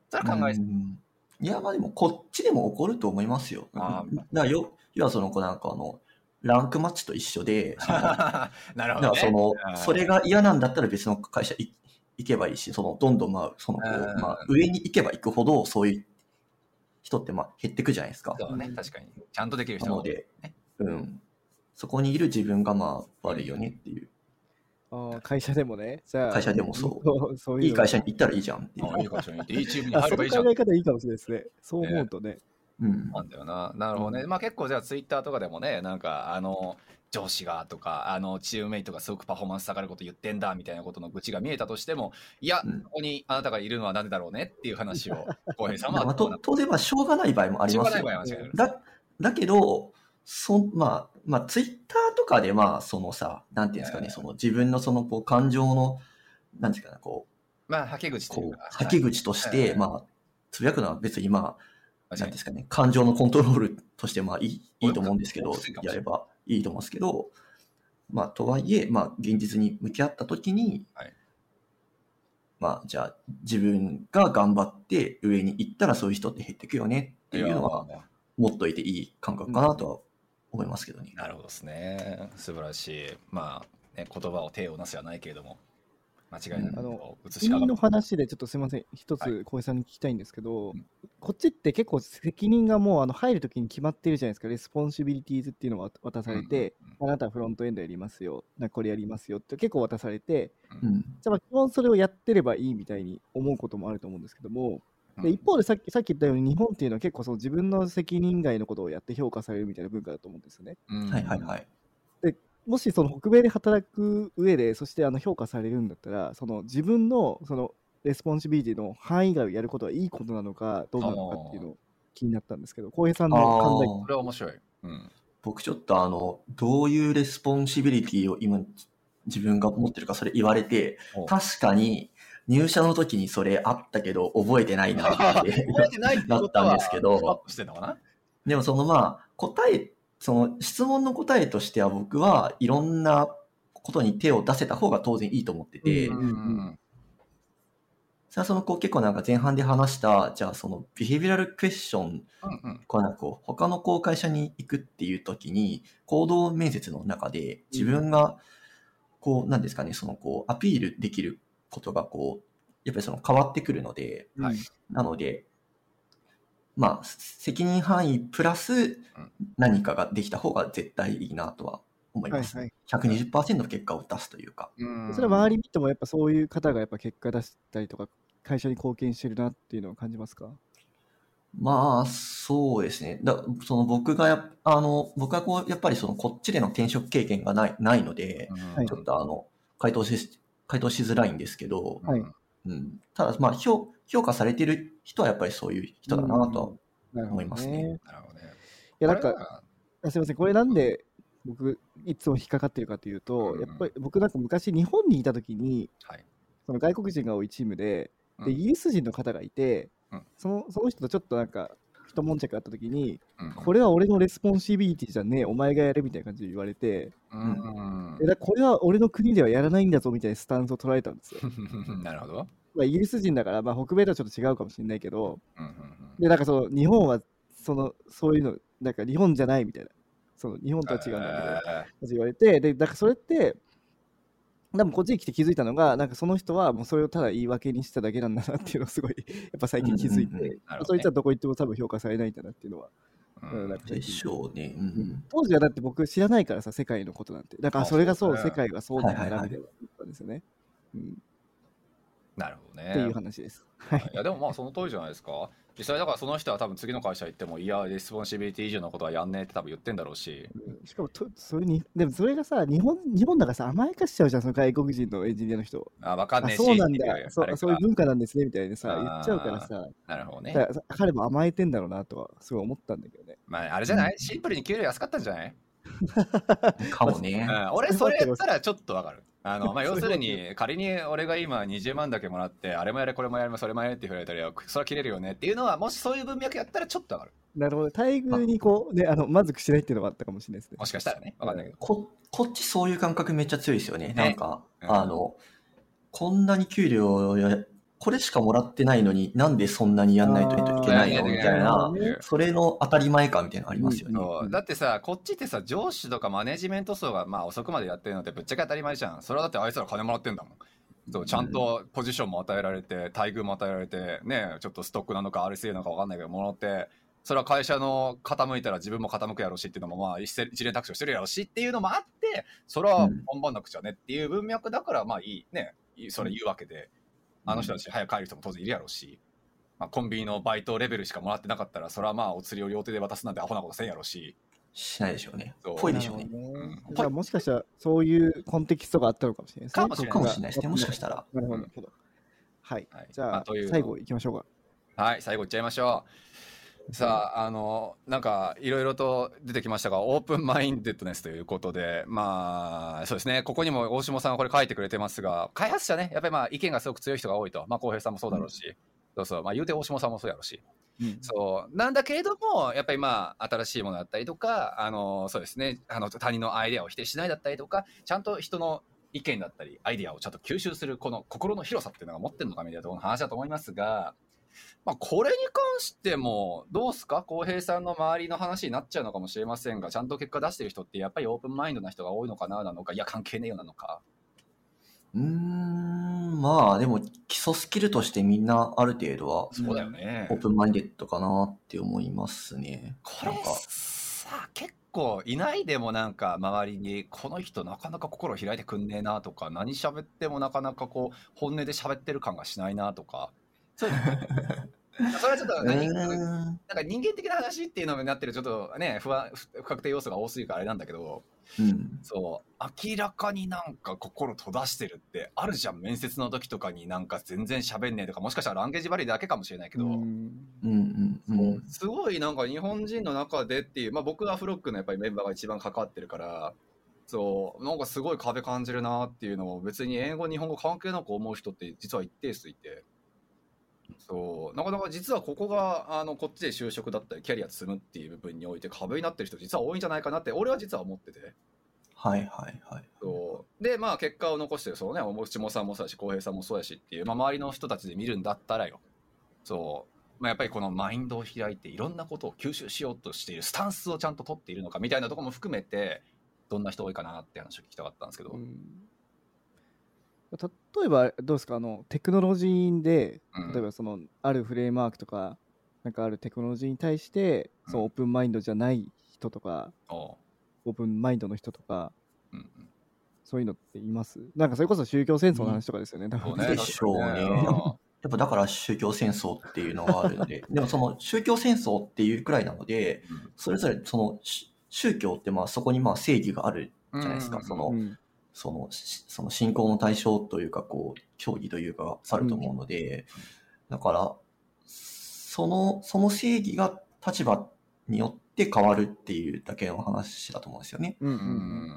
それは考えて
うん。いや、まあでも、こっちでも起こると思いますよ。
あー。
だからよ、要はその、なんかあの、ランクマッチと一緒で、
なるほど、ね、
からその
うん、
それが嫌なんだったら別の会社い行けばいいし、その、どんどんまあ、その、まあ、上に行けば行くほど、そういう人ってまあ、減ってくじゃないですか。
そうね確かに。ちゃんとできる人が
なので
ね、
うん。そこにいる自分がまあ、悪いよねっていう。
あー会社でもね。じゃあ、
会社でもそう
う。そうい
いい会社に行ったらいいじゃんっていう。
あいい会社に行っていいチームに
あその
入ればいいじゃん
考え方いいかもしれないですね。そう思うとね。
うん。
なんだよな。なるほどね。まあ結構じゃあツイッターとかでもね、なんかあの、上司がとか、あの、チームメイトがすごくパフォーマンス下がること言ってんだみたいなことの愚痴が見えたとしても、いや、
うん
ここにあなたがいるのはなんでだろうねっていう話を、浩平さんは
まあ、と当然、まあ、しょうがない場合もありますよ
しょうがない場合は間違いない
だだけど、そまあ、まあ、ツイッターとかで、まあ、そのさ、なんていうんですかね、
ええ
その自分のその、こう、感情の、なんていうかな、こ
まあ、はけ口というか、、
はけ口として、
はい
まあ、つぶやくのは別に、まあ、なんですかね、感情のコントロールとして、まあ、いい、いいと思うんですけどやればいいと思うんですけど、まあ、とはいえ、まあ、現実に向き合ったときに、
はい。
まあ、じゃあ、自分が頑張って上に行ったらそういう人って減ってくよねっていうのは、持っといていい感覚かなとは思いますけどね。
なるほどですね。素晴らしい。まあ、ね、言葉を手をなすはないけれども、間違いなく
あの
こう映し上がる。
君の話でちょっとすみません、一
はい
つ小江さんに聞きたいんですけど、
うん
こっちって結構責任がもうあの入るときに決まってるじゃないですか、 responsibilities っていうのが渡されて、あなたはフロントエンドやりますよ、なこれやりますよって結構渡されて、
うん。
じゃあまあ基本それをやってればいいみたいに思うこともあると思うんですけども、
うん
で一方でさっきさっき言ったように日本っていうのは結構その自分の責任外のことをやって評価されるみたいな文化だと思うんですよね。
うん
はいはいはい。
もしその北米で働く上で、そしてあの評価されるんだったら、その自分のその responsibility の範囲外をやることはいいことなのか、どうなのかっていうのを気になったんですけど、浩平さんの考え
これは面白い。うん。
僕ちょっとあの、どういう responsibility を今自分が持ってるかそれ言われて、
お
確かに入社の時にそれあったけど覚えてないなって。
覚えてな
なったんですけど。でもそのまあ、答え、その質問の答えとしては僕はいろんなことに手を出せた方が当然いいと思ってて、
うん
うん
そのこう結構なんか前半で話した、じゃあそのビヘビュラルクエスチョン、
うんうん。
こうなんかこう他のこう会社に行くっていう時に、行動面接の中で自分がこう、なんですかね、その、こう、アピールできることが、こう、やっぱりその変わってくるので、
はい。
なので、まあ、責任範囲プラス何かができた方が絶対いいなとは思います。
はいはい。
120%の結果を出すというか。
うん。
それは周り見てもやっぱそういう方がやっぱ結果出したりとか会社に貢献してるなっていうのを感じますか？
まあ、そうですね。だその僕がや、あの、僕はこう、やっぱりその、こっちでの転職経験がない、ないので、
うん。
はい。
ちょっとあの、回答し、回答しづらいんですけど、
はい。
うん。ただ、まあ、評、評価されてる人はやっぱりそういう人だなと思いますね。
なるほどね。
いやなんかすみません。これなんで僕いつも引っかかってるかというと、
うん。
やっぱり僕なんか昔日本にいた時に
はい。
その外国人が多いチームで
うん。
でイギリス人の方がいて、
うん。
そのその人とちょっとなんか一悶着あった時に、
うん。
これは俺の responsibility じゃねえお前がやれみたいな感じで言われて、
うん。
えだからこれは俺の国ではやらないんだぞみたいなスタンスを捉えたんですよ。
なるほど。
まあ、イギリス人だから、まあ、北米とはちょっと違うかもしれないけど、
うんうん
で、なんかその日本はそのそういうの、なんか日本じゃないみたいな、その日本とは違うんだみたいな感じで言われて、で、だからそれって、多分こっちに来て気づいたのが、なんかその人はもうそれをただ言い訳にしただけなんだなっていうのをすごい、やっぱ最近気づいて、
うんうんうん
なるほどね
そいつはどこ行っても多分評価されないんだなっていうのは。
うん
でしょうね。うんうん
当時はだって僕知らないからさ、世界のことなんて。だから
あ
それがそう、
そう
世界がそうなんだなみたいな思ったんですよね。うん、
なるほどね。
っていう話です。はい
いやでもまあその通りじゃないですか。実際だからその人は多分次の会社行ってもいや responsibility 以上のことはやんねえって多分言ってんだろうし。
うんしかもと、それに、でもそれがさ、日本日本だからさ、甘やかしちゃうじゃん、その外国人のエンジニアの人。
あ分かん
あ
ねえし
そうなんだそう、そういう文化なんですねみたいにさ、言っちゃうからさ、
なるほどね。
彼も甘えてんだろうなとは、すごい思ったんだけどね。
まああれじゃない？シンプルに給料安かったんじゃない？
かもね。
うん、俺それやったらちょっとわかる。あのまあ、要するに仮に俺が今20万だけもらってあれもやれこれもやれそれもやれって言われたらそれは切れるよねっていうのはもしそういう文脈やったらちょっとわかる。
なるほど、待遇にこう、ね、あの満足しないっていうのがあったかもしれないですね。
もしかしたらね。わかんないけど。
こ、こっちそういう感覚めっちゃ強いですよね。なんか、
うん。
あの、こんなに給料や、これしかもらってないのになんでそんなにやんないといけないの？みたいな、
ね
それの当たり前かみたいなのありますよね。
だってさこっちってさ上司とかマネジメント層がまあ遅くまでやってるのってぶっちゃけ当たり前じゃん。それはだってあいつら金もらってんだもん。そうちゃんとポジションも与えられて待遇も与えられてねちょっとストックなのか RCA なのか分かんないけどもらってそれは会社の傾いたら自分も傾くやろうしっていうのもまあ一斉一連卓上してるやろうしっていうのもあってそれは
うん。
頑張んなくちゃねっていう文脈だからまあいいねそれ言うわけであの人たち早く帰る人も当然いるやろうし、まあ、コンビニのバイトレベルしかもらってなかったらそれはまあお釣りを両手で渡すなんてアホなことせんやろうし
しないでしょうね
そう。
ぽいでしょうね。
うん
じゃあもしかしたらそういうコンテキストがあったのかもしれないですね。
かもしれない
かもしれないですね。もしかしたら。
なるほど。はい。
はい
じゃあ、
まあ
最後行きましょうか。
はい、最後いっちゃいましょう。さあ、あの、なんか、いろいろと出てきましたが、オープンマインデッドネスということで、まあ、そうですね、ここにも大下さんはこれ書いてくれてますが、開発者ね、やっぱりまあ、意見がすごく強い人が多いと。まあ、浩平さんもそうだろうし、そうそう、まあ、言うて大下さんもそうやろうし。
うん
そう。なんだけれども、やっぱりまあ、新しいものだったりとか、あの、そうですね、あの、他人のアイデアを否定しないだったりとか、ちゃんと人の意見だったり、アイデアをちゃんと吸収する、この心の広さっていうのが持ってるのかみたいなところの話だと思いますが、まあ、これに関しても、どうすか？浩平さんの周りの話になっちゃうのかもしれませんが、ちゃんと結果出してる人って、やっぱりオープンマインドな人が多いのかな、なのか、いや、関係ねえよなのか？
うーん、まあでも基礎スキルとしてみんなある程度は
そうだよね。
オープンマインデッドかなって思いますね。
これさ結構いないでもなんか周りにこの人なかなか心開いてくんねえなとか何喋ってもなかなかこう本音で喋ってる感がしないなとかそう それはちょっと
う
何なんか人間的な話っていうのになってるちょっとね不安不不確定要素が多すぎるからあれなんだけど
うん。
そう明らかになんか心閉ざしてるってあるじゃん面接の時とかになんか全然喋んねえとかもしかしたらランゲージバリーだけかもしれないけど、
うん
うんうんうん。
すごいなんか日本人の中でっていう、まあ、僕はフロックのやっぱりメンバーが一番関わってるからそうなんかすごい壁感じるなっていうのを別に英語日本語関係なく思う人って実は一定数いてそう。なかなか実はここがあのこっちで就職だったりキャリア積むっていう部分において壁になってる人実は多いんじゃないかなって俺は実は思ってて。
はいはいはい。
そう。でまあ結果を残してるそうねおもちもさんもそうだし浩平さんもそうやしっていう、まあ、周りの人たちで見るんだったらよ。そう、まあ、やっぱりこのマインドを開いていろんなことを吸収しようとしているスタンスをちゃんと取っているのかみたいなところも含めてどんな人多いかなって話を聞きたかったんですけど、
うん例えばどうですかあのテクノロジーで
うん。
例えばそのあるフレームワークとかなんかあるテクノロジーに対してそのオープンマインドじゃない人とかオープンマインドの人とか
うんうん。
そういうのっています？なんかそれこそ宗教戦争の話とかですよね。多分
そうね。
でしょ うね。やっぱだから宗教戦争っていうのがあるので、でもその宗教戦争っていうくらいなので、
うん。
それぞれそのし宗教ってまあそこにまあ正義があるじゃないですか、
うん。
その、
うん
その、しその信仰の対象というか、こう、教義というか、あると思うので、だから、その、その正義が立場によって変わるっていうだけの話だと思うんですよね。
うんう
うん。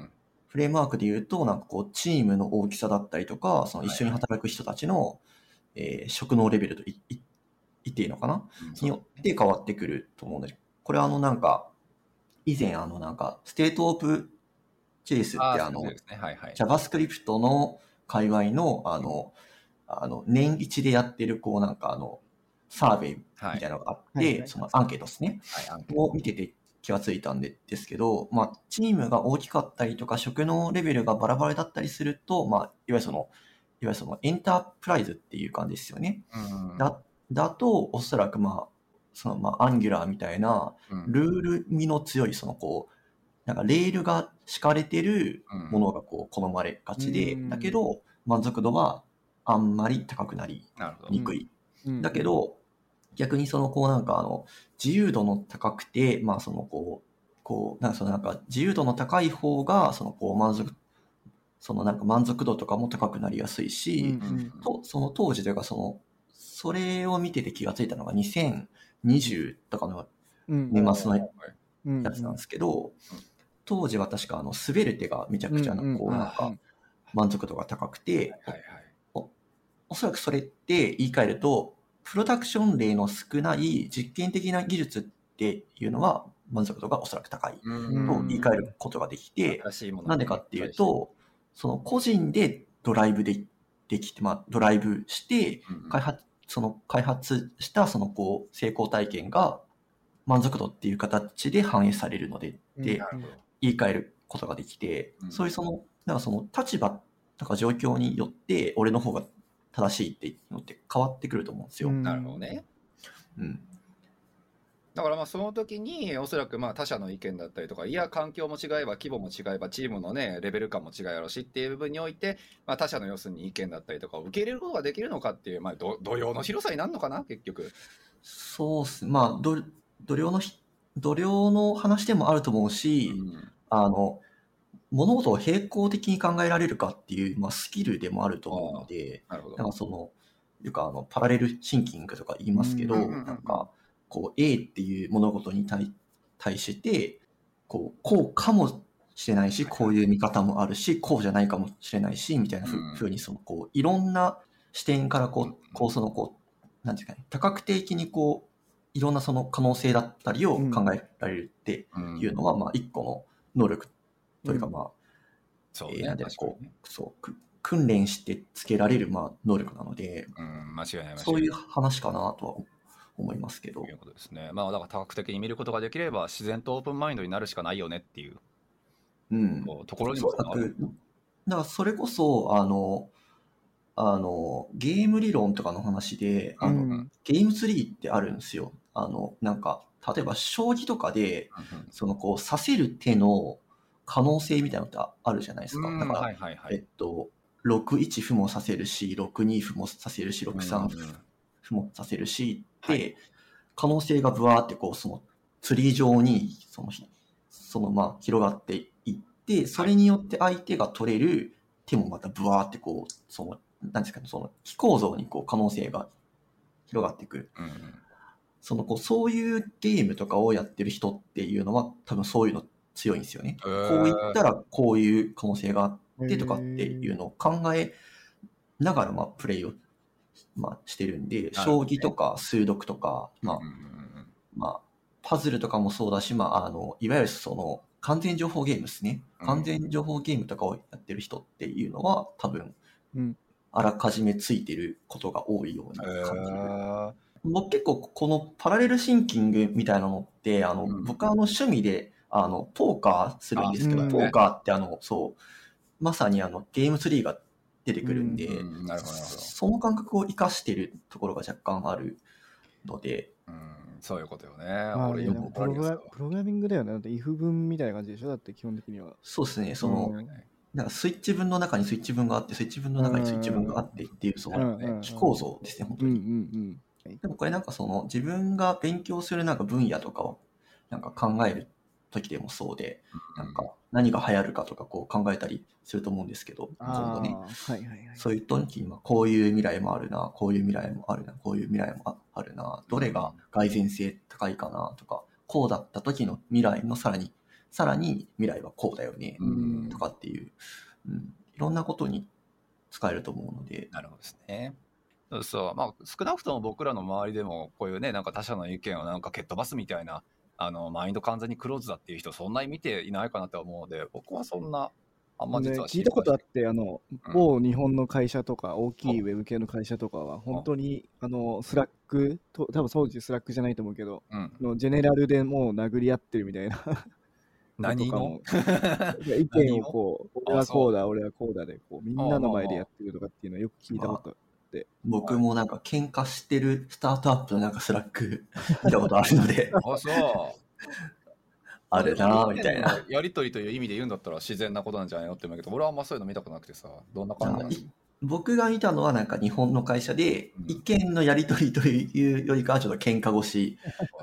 ん
フレームワークで言うと、なんかこう、チームの大きさだったりとか、その一緒に働く人たちの、えー職能レベルといい言っていいのかな？
うん。
によって変わってくると思うので、これあのなんか、以前あのなんか、 State of JS ってあの
ね。はいはい。
JavaScript の界隈の、あの、あの、年一でやってる、こうなんかあの、サーベイみ
はい。
たいなのがあって、
はいはい。
そのアンケートですね。を見てて気がついたんでですけど、まあ、チームが大きかったりとか、職能レベルがバラバラだったりすると、まあ、いわゆるその、いわゆるそのエンタープライズっていう感じですよね。
うん
だ、だと、おそらくまあ、そのまあ、アンギュラーみたいな、
うん。
ルール味の強い、そのこう、なんかレールが敷かれてる
うん。
ものがこう好まれがちで、
うん。
だけど、満足度はあんまり高くなりにくい。
うん。
だけど、逆にそのこうなんかあの、自由度の高くて、まあそのこう、こう、なんかそのなんか自由度の高い方が、そのこう満足、そのなんか満足度とかも高くなりやすいし、とその当時というかその、それを見てて気がついたのが2020とかの
うん
年末のやつなんですけど、当時は確かあの、滑る手がめちゃくちゃな、こうなんか満足度が高くて、
はいはい
おそらくそれって言い換えると、プロダクション例の少ない実験的な技術っていうのは満足度がおそらく高い
うん。
と言い換えることができて、
新しいもの
なんでかっていうと、その個人でドライブでできて、まあドライブして、
うん。
開発、その開発したそのこう成功体験が満足度っていう形で反映されるのでって言い換えることができて、
うん
そういうその、なんかその立場とか状況によって俺の方が正しいっていうのって変わってくると思うんですよ。
うん
なるほどね
うん。
だからまあその時におそらくまあ他者の意見だったりとかいや環境も違えば規模も違えばチームのねレベル感も違いやろしっていう部分において、まあ、他者の要するに意見だったりとかを受け入れることができるのかっていう、まあ、ど度量の広さになるのかな結局。
そうっす。まあ、ど度量のひ、度量の話でもあると思うし、
うん。
あの、物事を並行的に考えられるかっていう、まあ、スキルでもあると思うので、
なるほど。
なんかその、いうか、あの、パラレルシンキングとか言いますけど、なんか、こう、A っていう物事に対対して、こう、こうかもしれないし、こういう見方もあるし、こうじゃないかもしれないし、みたいなふ,、
う
に、その、こう、いろんな視点から、こ
うん
う、こう、その、こう、なんていうかね、多角的に、こう、いろんなその可能性だったりを考えられるって
うん
いうのは、まあ、一個の能力というか、
うん
まあ、
そうね
えーなんで
確かにね
そう、く訓練してつけられる、まあ、能力なので、
うん、間違い。
そういう話かなとは思いますけど
とい。うことですね。まあだから多角的に見ることができれば自然とオープンマインドになるしかないよねっていう
うん。
こうところに
おそらく、だからそれこそ、あの、あの、ゲーム理論とかの話で、あの、
うん
ゲームツリーってあるんですよ。あの、なんか、例えば将棋とかで、そのこう、指せる手の可能性みたいなのってあるじゃないですか。
うん
だから、
はいはいはい。
えっと、6一歩も指せるし、6二歩も指せるし、6三歩歩も指せるしって、
はい
可能性がブワーってこう、そのツリー上に、その、そのまあ広がっていって、それによって相手が取れる手もまたブワーってこう、その、なんですかね、その非構造にこう可能性が広がってくる。
うんうん
そのこう、そういうゲームとかをやってる人っていうのは多分そういうの強いんですよね。こういったらこういう可能性があってとかっていうのを考えながら、まあ、プレイを、まあ、してるんで、将棋とか数読とか、まあまあ、パズルとかもそうだし、まあ、あの、いわゆるその、完全情報ゲームですね。
うん
完全情報ゲームとかをやってる人っていうのは、多分
うん、
あらかじめついてることが多いように感じる。僕結構このパラレルシンキングみたいなのって、あの、
うん。
僕はあの趣味で、あの、ポーカーするんですけど、
あ
ポーカーってあの、そう、まさにあの、ゲームツリーが出てくるんで、その感覚を生かしてるところが若干あるので、
うん、そういうことよね。
まあ
俺よ
プログラプログラミングだよね。だって if 文みたいな感じでしょ。だって基本的には。
そうですね、その、
うん。
なんかスイッチ分の中にスイッチ分があって、スイッチ分の中にスイッチ分があってっていう、そ
うん
の
うんうん。
非構造ですね、本当
うんう
に。
ん
でもこれなんかその自分が勉強するなんか分野とかをなんか考える時でもそうで、なんか何が流行るかとかこう考えたりすると思うんですけど、
いはいはい。
そういう時にはこういう未来もあるな、こういう未来もあるな、こういう未来もああるな、どれが蓋然性高いかなとか、こうだった時の未来のさらに、さらに未来はこうだよね、
うん。
とかっていう、うん、いろんなことに使えると思うので、
なるほどですね。そうそう。まあ、少なくとも僕らの周りでも、こういうね、なんか他者の意見をなんか蹴っ飛ばすみたいな、あの、マインド完全にクローズだっていう人、そんなに見ていないかなとは思うので、僕はそんな、あんま
ね
実は
聞いたことあって、あの、
うん
某日本の会社とか、大きいウェブ系の会社とかは、本当に、あの、 Slack と、多分当時 Slack じゃないと思うけど、
うん。
のジェネラルでもう殴り合ってるみたいな。
何？の？
意見をこう、俺はこうだ、俺はこうだで、こう、みんなの前でやってるとかっていうのをよく聞いたこと。
僕もなんか喧嘩してるスタートアップのなんか Slack 見たことあるので、
あ、そう。
あるなぁみたいな。。
やりとりという意味で言うんだったら自然なことなんじゃないのって思うけど、俺はあんまそういうの見たことなくてさ、どんな感じなの
い僕が見たのはなんか日本の会社で
うん
意見のやり取りというよりかはちょっと喧嘩腰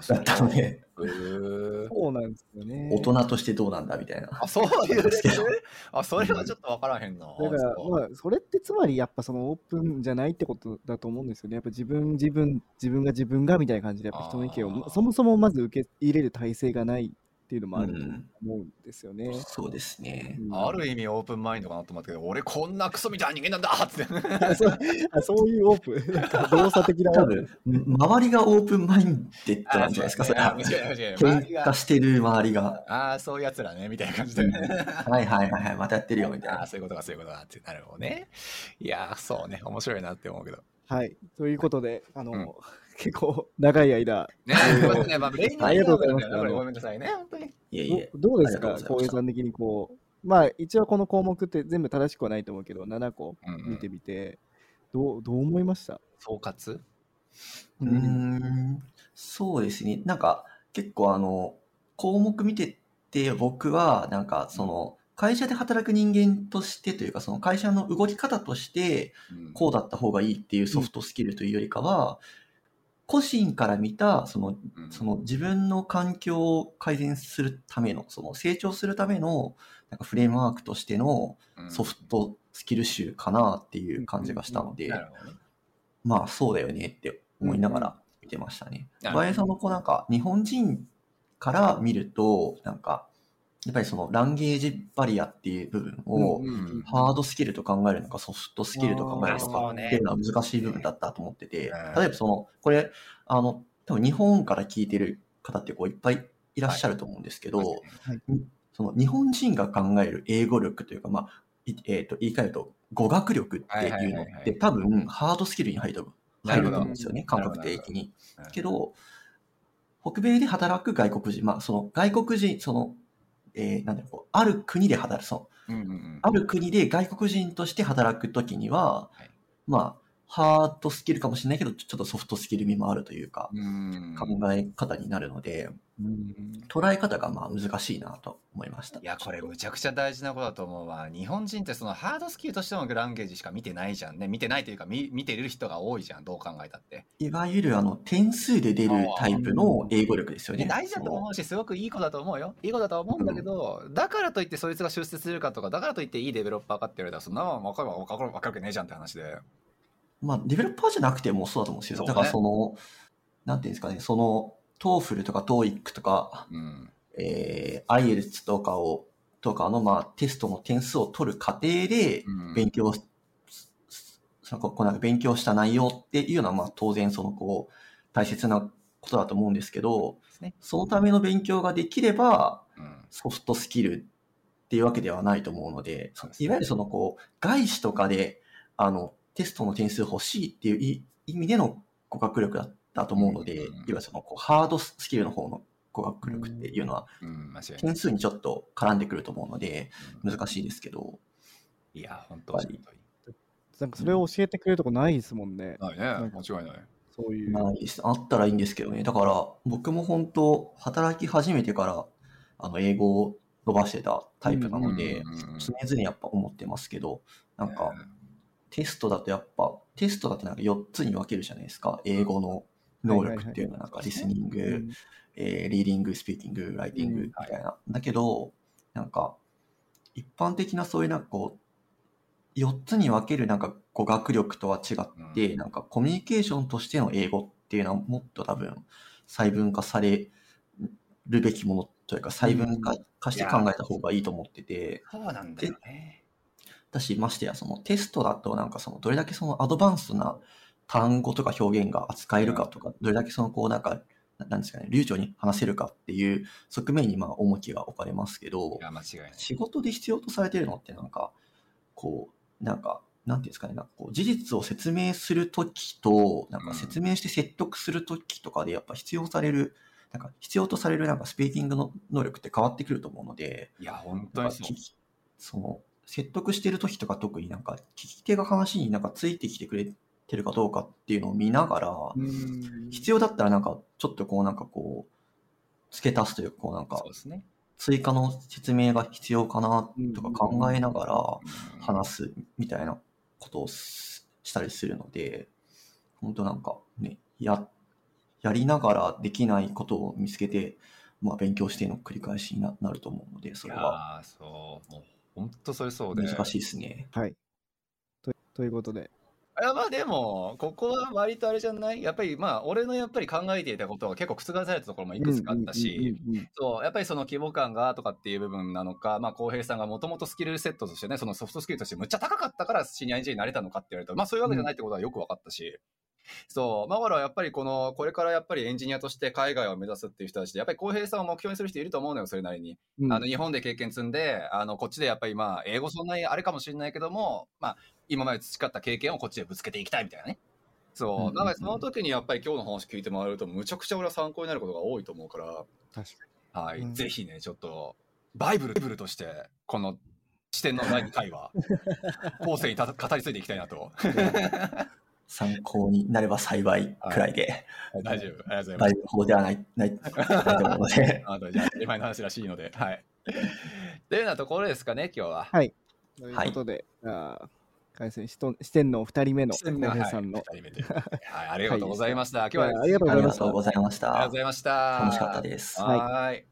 だったので、
そうなんですよね。
大人としてどうなんだみたいな。
あ、そういうレベルあ、それはちょっとわからへんな。
だから、まあ、それってつまりやっぱそのオープンじゃないってことだと思うんですよね。やっぱ自分、自分、自分が自分がみたいな感じで、やっぱ人の意見
あ
を、
ー
そもそもまず受け入れる体制がないっていうのもあると
うん
思うんですよね。
そうですね。
うん
ある意味オープンマインドかなと思ったけど、俺こんなクソみたいな人間なんだって。
あそそういうオープン、なんか動作的な
多。分、周りがオープンマインデッドなんじゃないですか、それは。喧
が
嘩してる周りが。
ああ、そういうやつらね、みたいな感じだよね。
はいはいはいはい、またやってるよみたいな。
そういうことか、そういうことかってなるほどね。いやー、そうね、面白いなって思うけど。
はい。ということで、あの、
うん
結構長い間、
ね、あ、
りがとうございます。
ごめんなさいね、本当に。
いえいえ。
どどうですか？浩平さん的にこう、まあ一応この項目って全部正しくはないと思うけど、7個
うんうん。
見てみて、どうどう思いました？
総括？
うーん、そうですね。なんか、結構あの、項目見てて、僕は、なんか、その、会社で働く人間としてというか、その会社の動き方として、こうだった方がいいっていうソフトスキルというよりかは、個人から見た、その、
うん。
その自分の環境を改善するための、その成長するための、なんかフレームワークとしての
うん。
ソフトスキル集かなっていう感じがしたので。まあそうだよねって思いながら見てましたね。
うん
バエさんのこうなんか日本人から見ると、なんか、やっぱりそのランゲージバリアっていう部分を、ハードスキルと考えるのかソフトスキルと考えるのかっていうのは難しい部分だったと思ってて、
うん。
例えばその、これ、あの、多分日本から聞いてる方ってこういっぱいいらっしゃると思うんですけど、
はい
その日本人が考える英語力というか、まあ、いえーと言い換えると語学力っていうのって多分ハードスキルに入ると入ると思うんですよね、感覚的に。
うん。
けど、北米で働く外国人、まあ、その外国人、その、えーなんだろうこう、ある国で働く、その
うんうんうん。
ある国で外国人として働くときには、
はい。
まあ、ハードスキルかもしれないけど、ちょっとソフトスキル味もあるというか、
うん。
考え方になるので、
うん
捉え方がまあ難しいなと思いました。
いや、これむちゃくちゃ大事なことだと思うわ。日本人ってそのハードスキルとしてのランゲージしか見てないじゃんね。見てないというか、見見てる人が多いじゃん。どう考えたって。
いわゆるあの点数で出るタイプの英語力ですよね。
大事だと思うし、すごくいい子だと思うよ。いい子だとは思うんだけど、だからといってそいつが出世するかとか、だからといっていいデベロッパーかって言われたら、そんなの分かる分かる分かるわけねえじゃんって話で。
まあ、デベロッパーじゃなくてもそうだと思うんですよ。だからその、なんていうんですかね、その、TOEFL とか TOEIC とか、
うん。
えー、IELTS とかを、とかの、まあ、テストの点数を取る過程で
うん
勉強、そのこうなんか勉強した内容っていうのは、まあ、当然その、こう、大切なことだと思うんですけど、
ね。
そのための勉強ができれば、
うん。
ソフトスキルっていうわけではないと思うので、いわゆるそのこう、外資とかで、あの、テストの点数欲しいっていうい意味での語学力だったと思うので、
うん
いわゆるそのこう、ハードスキルの方の語学力っていうのは。点数にちょっと絡んでくると思うので、難しいですけど、
いや、本当
やっぱり
なんかそれを教えてくれるとこないですもんね。
ないね間違いない
そういう。
ないです。あったらいいんですけどね。だから、僕も本当、働き始めてから、あの、英語を伸ばしてたタイプなので、常々やっぱ思ってますけど、なんか、
ね
テストだとやっぱ、テストだとなんか4つに分けるじゃないですか。英語の能力っていうのはなんか、リスニング、
うん。
えーリーディング、スピーキング、ライティングみたいな。だけど、なんか、一般的なそういうなんかこう、4つに分けるなんか語学力とは違って、
うん。
なんかコミュニケーションとしての英語っていうのはもっと多分細分化されるべきものというか細分化化して考えた方がいいと思ってて、
そうなんだよね。
だし、ましてやそのテストだとなんかそのどれだけそのアドバンスな単語とか表現が扱えるかとか、どれだけそのこうなんか、ななんですかね、流暢に話せるかっていう側面にまあ重きが置かれますけど
い、や間違いない。
仕事で必要とされてるのってなんか、こう、なんか、なんていうんですかね、なんかこう事実を説明するときと、なんか説明して説得するときとかでやっぱ必要される、なんか必要とされるなんかスピーキングの能力って変わってくると思うので、
いや本当にそ
の説得してる時とか特になんか聞き手が話になんかついてきてくれてるかどうかっていうのを見ながら、
うん
必要だったらなんかちょっとこうなんかこう付け足すというかこうなんか
そうですね
追加の説明が必要かなとか考えながら
うん
話すみたいなことをししたりするので本当なんかねややりながらできないことを見つけて、まあ、勉強しての繰り返しにななると思うのでそ
い
れは
やーそうもう本当それそうで
難しいですね。
はい。とということで。
いやまあでもここは割とあれじゃない？やっぱりまあ俺のやっぱり考えていたことが結構覆されたところもいくつかあったし、そう、やっぱりその規模感がとかっていう部分なのか、まあ、浩平さんがもともとスキルセットとしてね、そのソフトスキルとしてむっちゃ高かったからシニアエンジニアになれたのかって言われると、まあそういうわけじゃないってことはよく分かったし、そう、まあ、だからやっぱりこの、これからやっぱりエンジニアとして海外を目指すっていう人たちで、やっぱり浩平さんを目標にする人いると思うのよ、それなりに。
うん。
あの、日本で経験積んで、あの、こっちでやっぱりまあ、英語そんなにあれかもしれないけども、まあ、今まで培った経験をこっちでぶつけていきたいみたいなね。そう、
うんうんうん。
だからその時にやっぱり今日の話聞いてもらえると、むちゃくちゃ俺は参考になることが多いと思うから、
確か
はい、
うん。
ぜひね、ちょっと、バイブル、として、この視点の第2回は、後世にた語り継いでいきたいなと。
参考になれば幸いくらいで、
大丈夫。ありがとうございます。
バイブル法ではない、ない、ないと思うので、
あと、じゃあ、当たり前の話らしいので、はい。というようなところですかね、今日は。
に。ということで、じゃあ、回線四天王2人目のさんの。
はい、二人目ではい、ありがとうございました。今日は、
はいありがとうございました
ありがとうございました
ありがとうご。ざいました。
楽しかったです。
はい
はーい。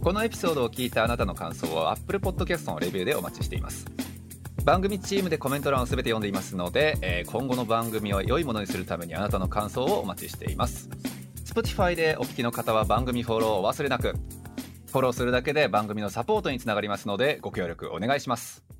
このエピソードを聞いたあなたの感想を Apple Podcast のレビューでお待ちしています。番組チームでコメント欄をすべて読んでいますので、えー今後の番組を良いものにするためにあなたの感想をお待ちしています。Spotify でお聞きの方は番組フォローを忘れなく。フォローするだけで番組のサポートにつながりますのでご協力お願いします。